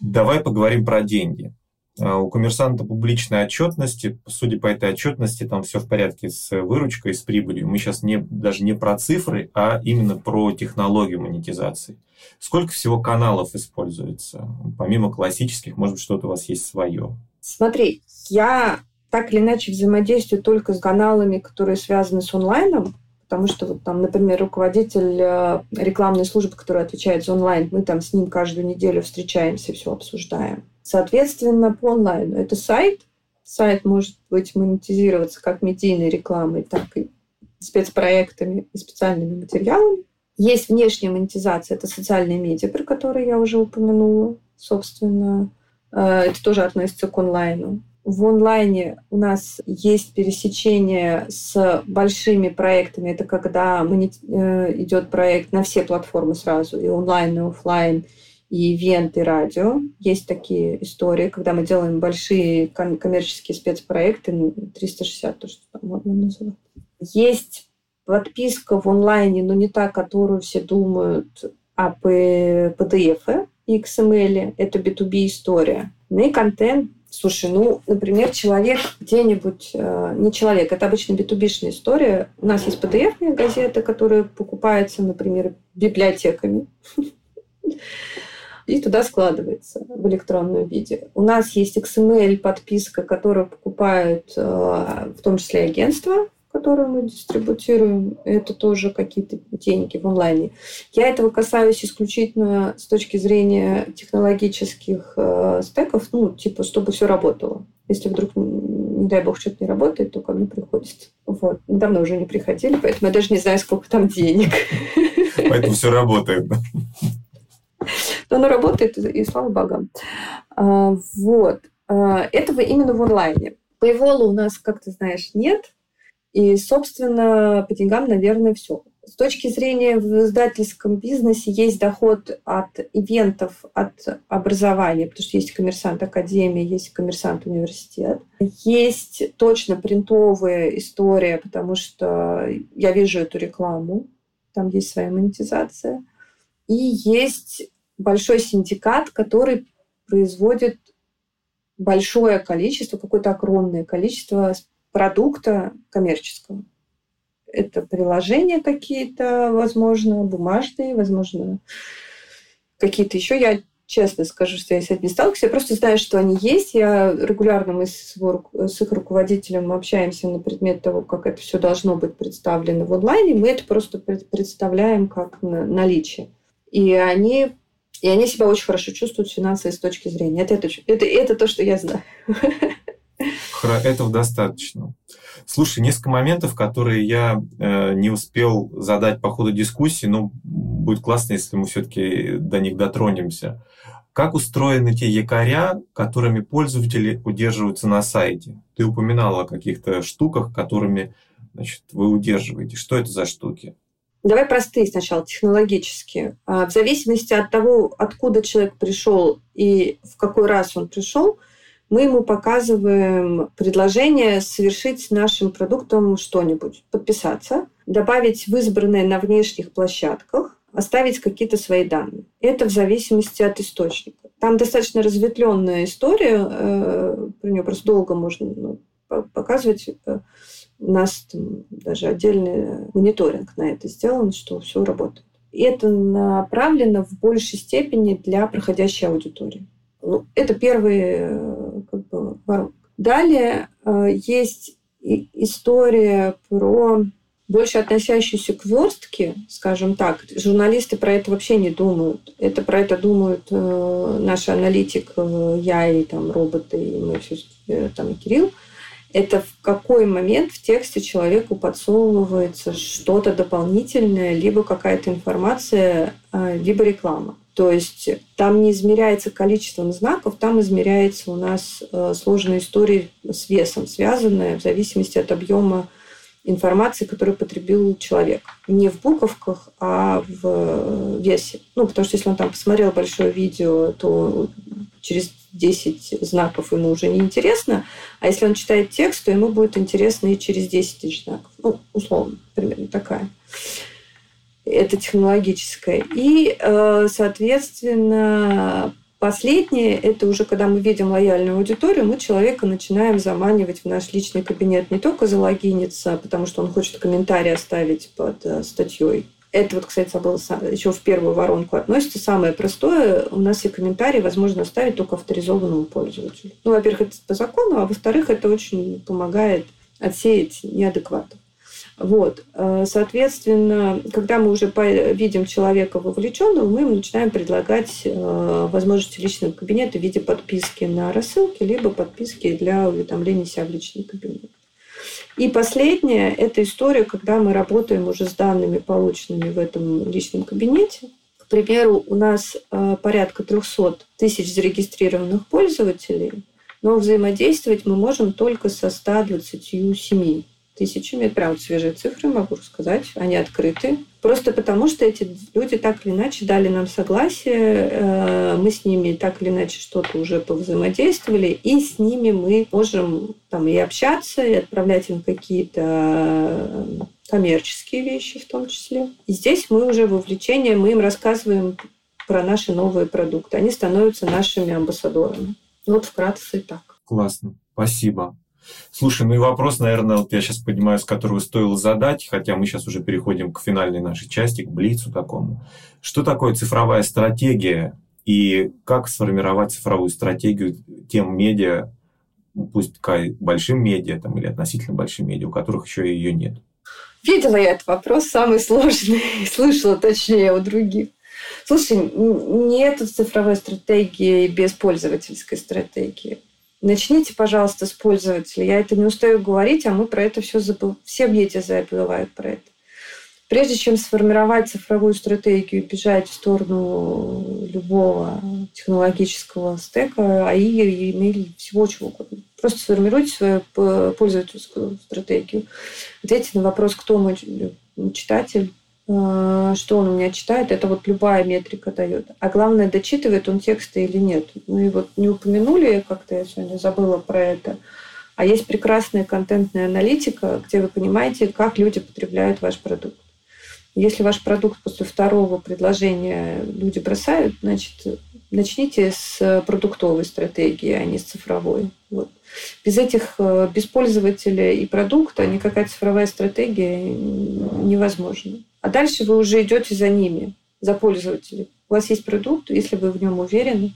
Давай поговорим про деньги. А, у коммерсанта публичной отчетности, судя по этой отчетности, там все в порядке с выручкой, с прибылью. Мы сейчас не, даже не про цифры, а именно про технологию монетизации. Сколько всего каналов используется? Помимо классических, может быть, что-то у вас есть свое? Смотри, я так или иначе взаимодействую только с каналами, которые связаны с онлайном, потому что вот там, например, руководитель э, рекламной службы, который отвечает за онлайн, мы там с ним каждую неделю встречаемся, все обсуждаем. Соответственно, по онлайну это сайт. Сайт может быть монетизироваться как медийной рекламой, так и спецпроектами и специальными материалами. Есть внешняя монетизация, это социальные медиа, про которые я уже упомянула, собственно. Э, это тоже относится к онлайну. В онлайне у нас есть пересечение с большими проектами. Это когда э, идет проект на все платформы сразу, и онлайн, и офлайн, и ивент, и радио. Есть такие истории, когда мы делаем большие коммерческие спецпроекты, 360, то, что там можно называть. Есть подписка в онлайне, но не та, которую все думают, а PDF и XML. Это B2B история. Ну и контент Слушай, ну, например, человек где-нибудь, э, не человек, это обычно b история. У нас есть PDF газеты, которые покупаются, например, библиотеками и туда складывается в электронном виде. У нас есть XML-подписка, которую покупают э, в том числе агентства, которую мы дистрибутируем, это тоже какие-то деньги в онлайне. Я этого касаюсь исключительно с точки зрения технологических э, стеков, ну, типа, чтобы все работало. Если вдруг, не дай бог, что-то не работает, то ко мне приходит. Вот. Давно уже не приходили, поэтому я даже не знаю, сколько там денег. Поэтому все работает. Но оно работает, и слава богам. А, вот. А, этого именно в онлайне. Paywall у нас, как ты знаешь, нет. И, собственно, по деньгам, наверное, все. С точки зрения в издательском бизнесе есть доход от ивентов, от образования, потому что есть коммерсант академия, есть коммерсант университет. Есть точно принтовая история, потому что я вижу эту рекламу, там есть своя монетизация. И есть большой синдикат, который производит большое количество, какое-то огромное количество продукта коммерческого. Это приложения какие-то, возможно, бумажные, возможно, какие-то еще. Я честно скажу, что я с этим не сталкиваюсь. Я просто знаю, что они есть. Я регулярно мы с, с их руководителем общаемся на предмет того, как это все должно быть представлено в онлайне. Мы это просто представляем как наличие. И они и они себя очень хорошо чувствуют финансовой с точки зрения. Это, это, это, это то, что я знаю. Этого достаточно. Слушай, несколько моментов, которые я э, не успел задать по ходу дискуссии, но будет классно, если мы все-таки до них дотронемся. Как устроены те якоря, которыми пользователи удерживаются на сайте? Ты упоминала о каких-то штуках, которыми значит, вы удерживаете. Что это за штуки? Давай простые сначала, технологические. А, в зависимости от того, откуда человек пришел и в какой раз он пришел, мы ему показываем предложение совершить нашим продуктом что-нибудь, подписаться, добавить в избранное на внешних площадках, оставить какие-то свои данные. Это в зависимости от источника. Там достаточно разветвленная история, э, про нее просто долго можно ну, показывать. У нас там даже отдельный мониторинг на это сделан, что все работает. И это направлено в большей степени для проходящей аудитории. Ну, это первый э, как бы, воронка. Далее э, есть история про больше относящуюся к верстке, скажем так. Журналисты про это вообще не думают. Это про это думают э, наш аналитик, э, я и там роботы, и мы все, э, там Кирилл это в какой момент в тексте человеку подсовывается что-то дополнительное, либо какая-то информация, а, либо реклама. То есть там не измеряется количеством знаков, там измеряется у нас э, сложная история с весом, связанная в зависимости от объема информации, которую потребил человек. Не в буковках, а в весе. Ну, потому что если он там посмотрел большое видео, то через 10 знаков ему уже не интересно, а если он читает текст, то ему будет интересно и через 10 тысяч знаков. Ну, условно, примерно такая. Это технологическое. И, э, соответственно, Последнее – это уже когда мы видим лояльную аудиторию, мы человека начинаем заманивать в наш личный кабинет не только залогиниться, потому что он хочет комментарий оставить под э, статьей, это вот, кстати, было еще в первую воронку относится. Самое простое, у нас и комментарии возможно оставить только авторизованному пользователю. Ну, во-первых, это по закону, а во-вторых, это очень помогает отсеять неадекватов. Вот. Э, соответственно, когда мы уже видим человека вовлеченного, мы ему начинаем предлагать э, возможности личного кабинета в виде подписки на рассылки, либо подписки для уведомлений себя в личный кабинет. И последнее – это история, когда мы работаем уже с данными, полученными в этом личном кабинете. К примеру, у нас э, порядка 300 тысяч зарегистрированных пользователей, но взаимодействовать мы можем только со 127 тысячами. Это прям свежие цифры, могу сказать. Они открыты. Просто потому, что эти люди так или иначе дали нам согласие, э, мы с ними так или иначе что-то уже повзаимодействовали, и с ними мы можем там и общаться, и отправлять им какие-то э, коммерческие вещи в том числе. И здесь мы уже вовлечение, мы им рассказываем про наши новые продукты. Они становятся нашими амбассадорами. Вот вкратце так. Классно. Спасибо. Слушай, ну и вопрос, наверное, вот я сейчас понимаю, с которого стоило задать, хотя мы сейчас уже переходим к финальной нашей части, к блицу такому. Что такое цифровая стратегия и как сформировать цифровую стратегию тем медиа, ну, пусть большим медиа там, или относительно большим медиа, у которых еще ее нет? Видела я этот вопрос, самый сложный, слышала точнее у других. Слушай, нет цифровой стратегии без пользовательской стратегии. Начните, пожалуйста, с пользователя. Я это не устаю говорить, а мы про это все забыл. Все медиа забывают про это. Прежде чем сформировать цифровую стратегию и бежать в сторону любого технологического стека, АИ, имейл, всего чего угодно. Просто сформируйте свою пользовательскую стратегию. Ответьте на вопрос, кто мой читатель, что он у меня читает, это вот любая метрика дает. А главное, дочитывает он тексты или нет. Ну и вот не упомянули, как-то я сегодня забыла про это, а есть прекрасная контентная аналитика, где вы понимаете, как люди потребляют ваш продукт. Если ваш продукт после второго предложения люди бросают, значит, начните с продуктовой стратегии, а не с цифровой. Вот. Без этих, э, без пользователя и продукта никакая цифровая стратегия невозможна. А дальше вы уже идете за ними, за пользователями. У вас есть продукт, если вы в нем уверены,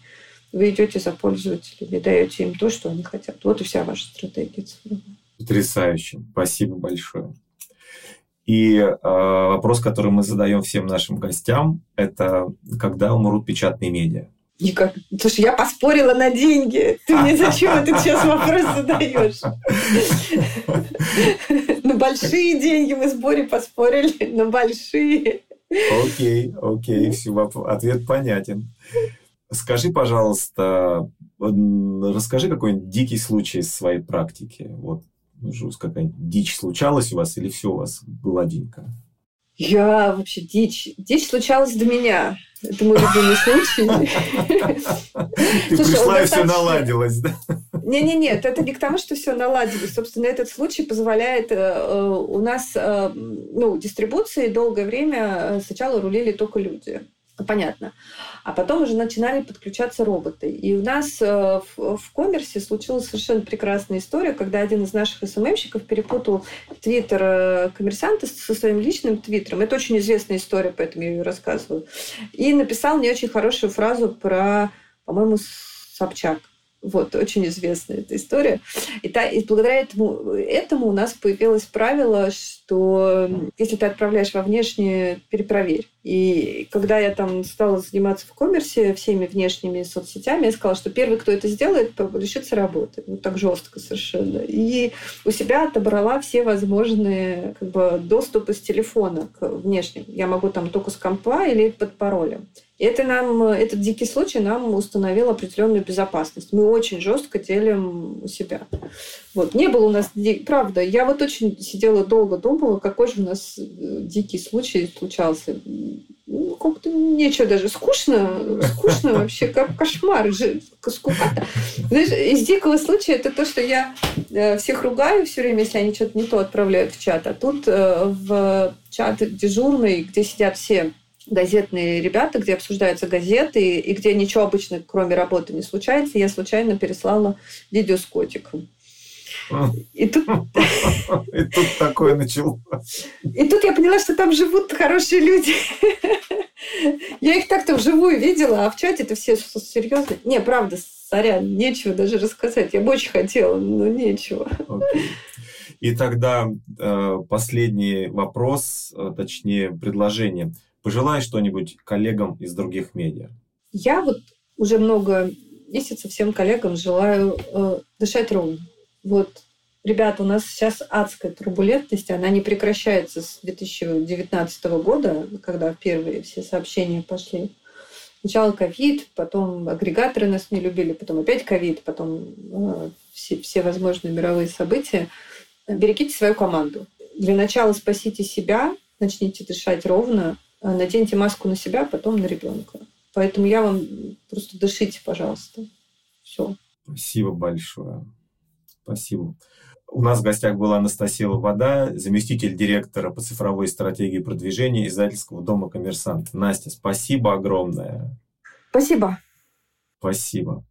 вы идете за пользователями, даете им то, что они хотят. Вот и вся ваша стратегия цифровая. Потрясающе. Спасибо большое. И э, вопрос, который мы задаем всем нашим гостям, это когда умрут печатные медиа? Никак. Слушай, я поспорила на деньги. Ты мне зачем этот сейчас вопрос задаешь? На большие деньги мы с Борей поспорили, на большие. Окей, окей, ответ понятен. Скажи, пожалуйста, расскажи какой-нибудь дикий случай из своей практики. Вот жесть какая-нибудь дичь случалась у вас или все у вас гладенько? Я вообще дичь. Дичь случалась до меня. Это мой любимый случай. Ты пришла и все наладилось, да? Не-не-не, это не к тому, что все наладилось. Собственно, этот случай позволяет... Э, у нас э, ну, дистрибуции долгое время э, сначала рулили только люди. Понятно. А потом уже начинали подключаться роботы. И у нас э, в, в коммерсе случилась совершенно прекрасная история, когда один из наших СММщиков перепутал твиттер э, коммерсанта со своим личным твиттером. Это очень известная история, поэтому я ее рассказываю. И написал мне очень хорошую фразу про, по-моему, Собчак. Вот, очень известная эта история. И, та, и благодаря этому, этому у нас появилось правило, что если ты отправляешь во внешнее, перепроверь. И когда я там стала заниматься в коммерсе всеми внешними соцсетями, я сказала, что первый, кто это сделает, лишится работы. Ну, так жестко совершенно. И у себя отобрала все возможные как бы, доступы с телефона к внешним. Я могу там только с компа или под паролем. Это нам, этот дикий случай нам установил определенную безопасность. Мы очень жестко делим себя. Вот. Не было у нас... Правда, я вот очень сидела долго, думала, какой же у нас э, дикий случай случался. Ну, как-то нечего даже. Скучно. Скучно вообще. Как кошмар. Скукота. Знаешь, из дикого случая это то, что я э, всех ругаю все время, если они что-то не то отправляют в чат. А тут э, в чат дежурный, где сидят все газетные ребята, где обсуждаются газеты, и где ничего обычно, кроме работы, не случается, я случайно переслала видео с котиком. И тут... И тут такое началось. И тут я поняла, что там живут хорошие люди. Я их так-то вживую видела, а в чате это все серьезно. Не, правда, сорян, нечего даже рассказать. Я бы очень хотела, но нечего. И тогда э, последний вопрос, э, точнее предложение. Пожелай что-нибудь коллегам из других медиа. Я вот уже много месяцев всем коллегам желаю э, дышать ровно. Вот, ребята, у нас сейчас адская турбулентность, она не прекращается с 2019 года, когда первые все сообщения пошли. Сначала ковид, потом агрегаторы нас не любили, потом опять ковид, потом э, все, все возможные мировые события. Берегите свою команду. Для начала спасите себя, начните дышать ровно, наденьте маску на себя, потом на ребенка. Поэтому я вам просто дышите, пожалуйста. Все. Спасибо большое. Спасибо. У нас в гостях была Анастасия Лобода, заместитель директора по цифровой стратегии продвижения издательского дома «Коммерсант». Настя, спасибо огромное. Спасибо. Спасибо.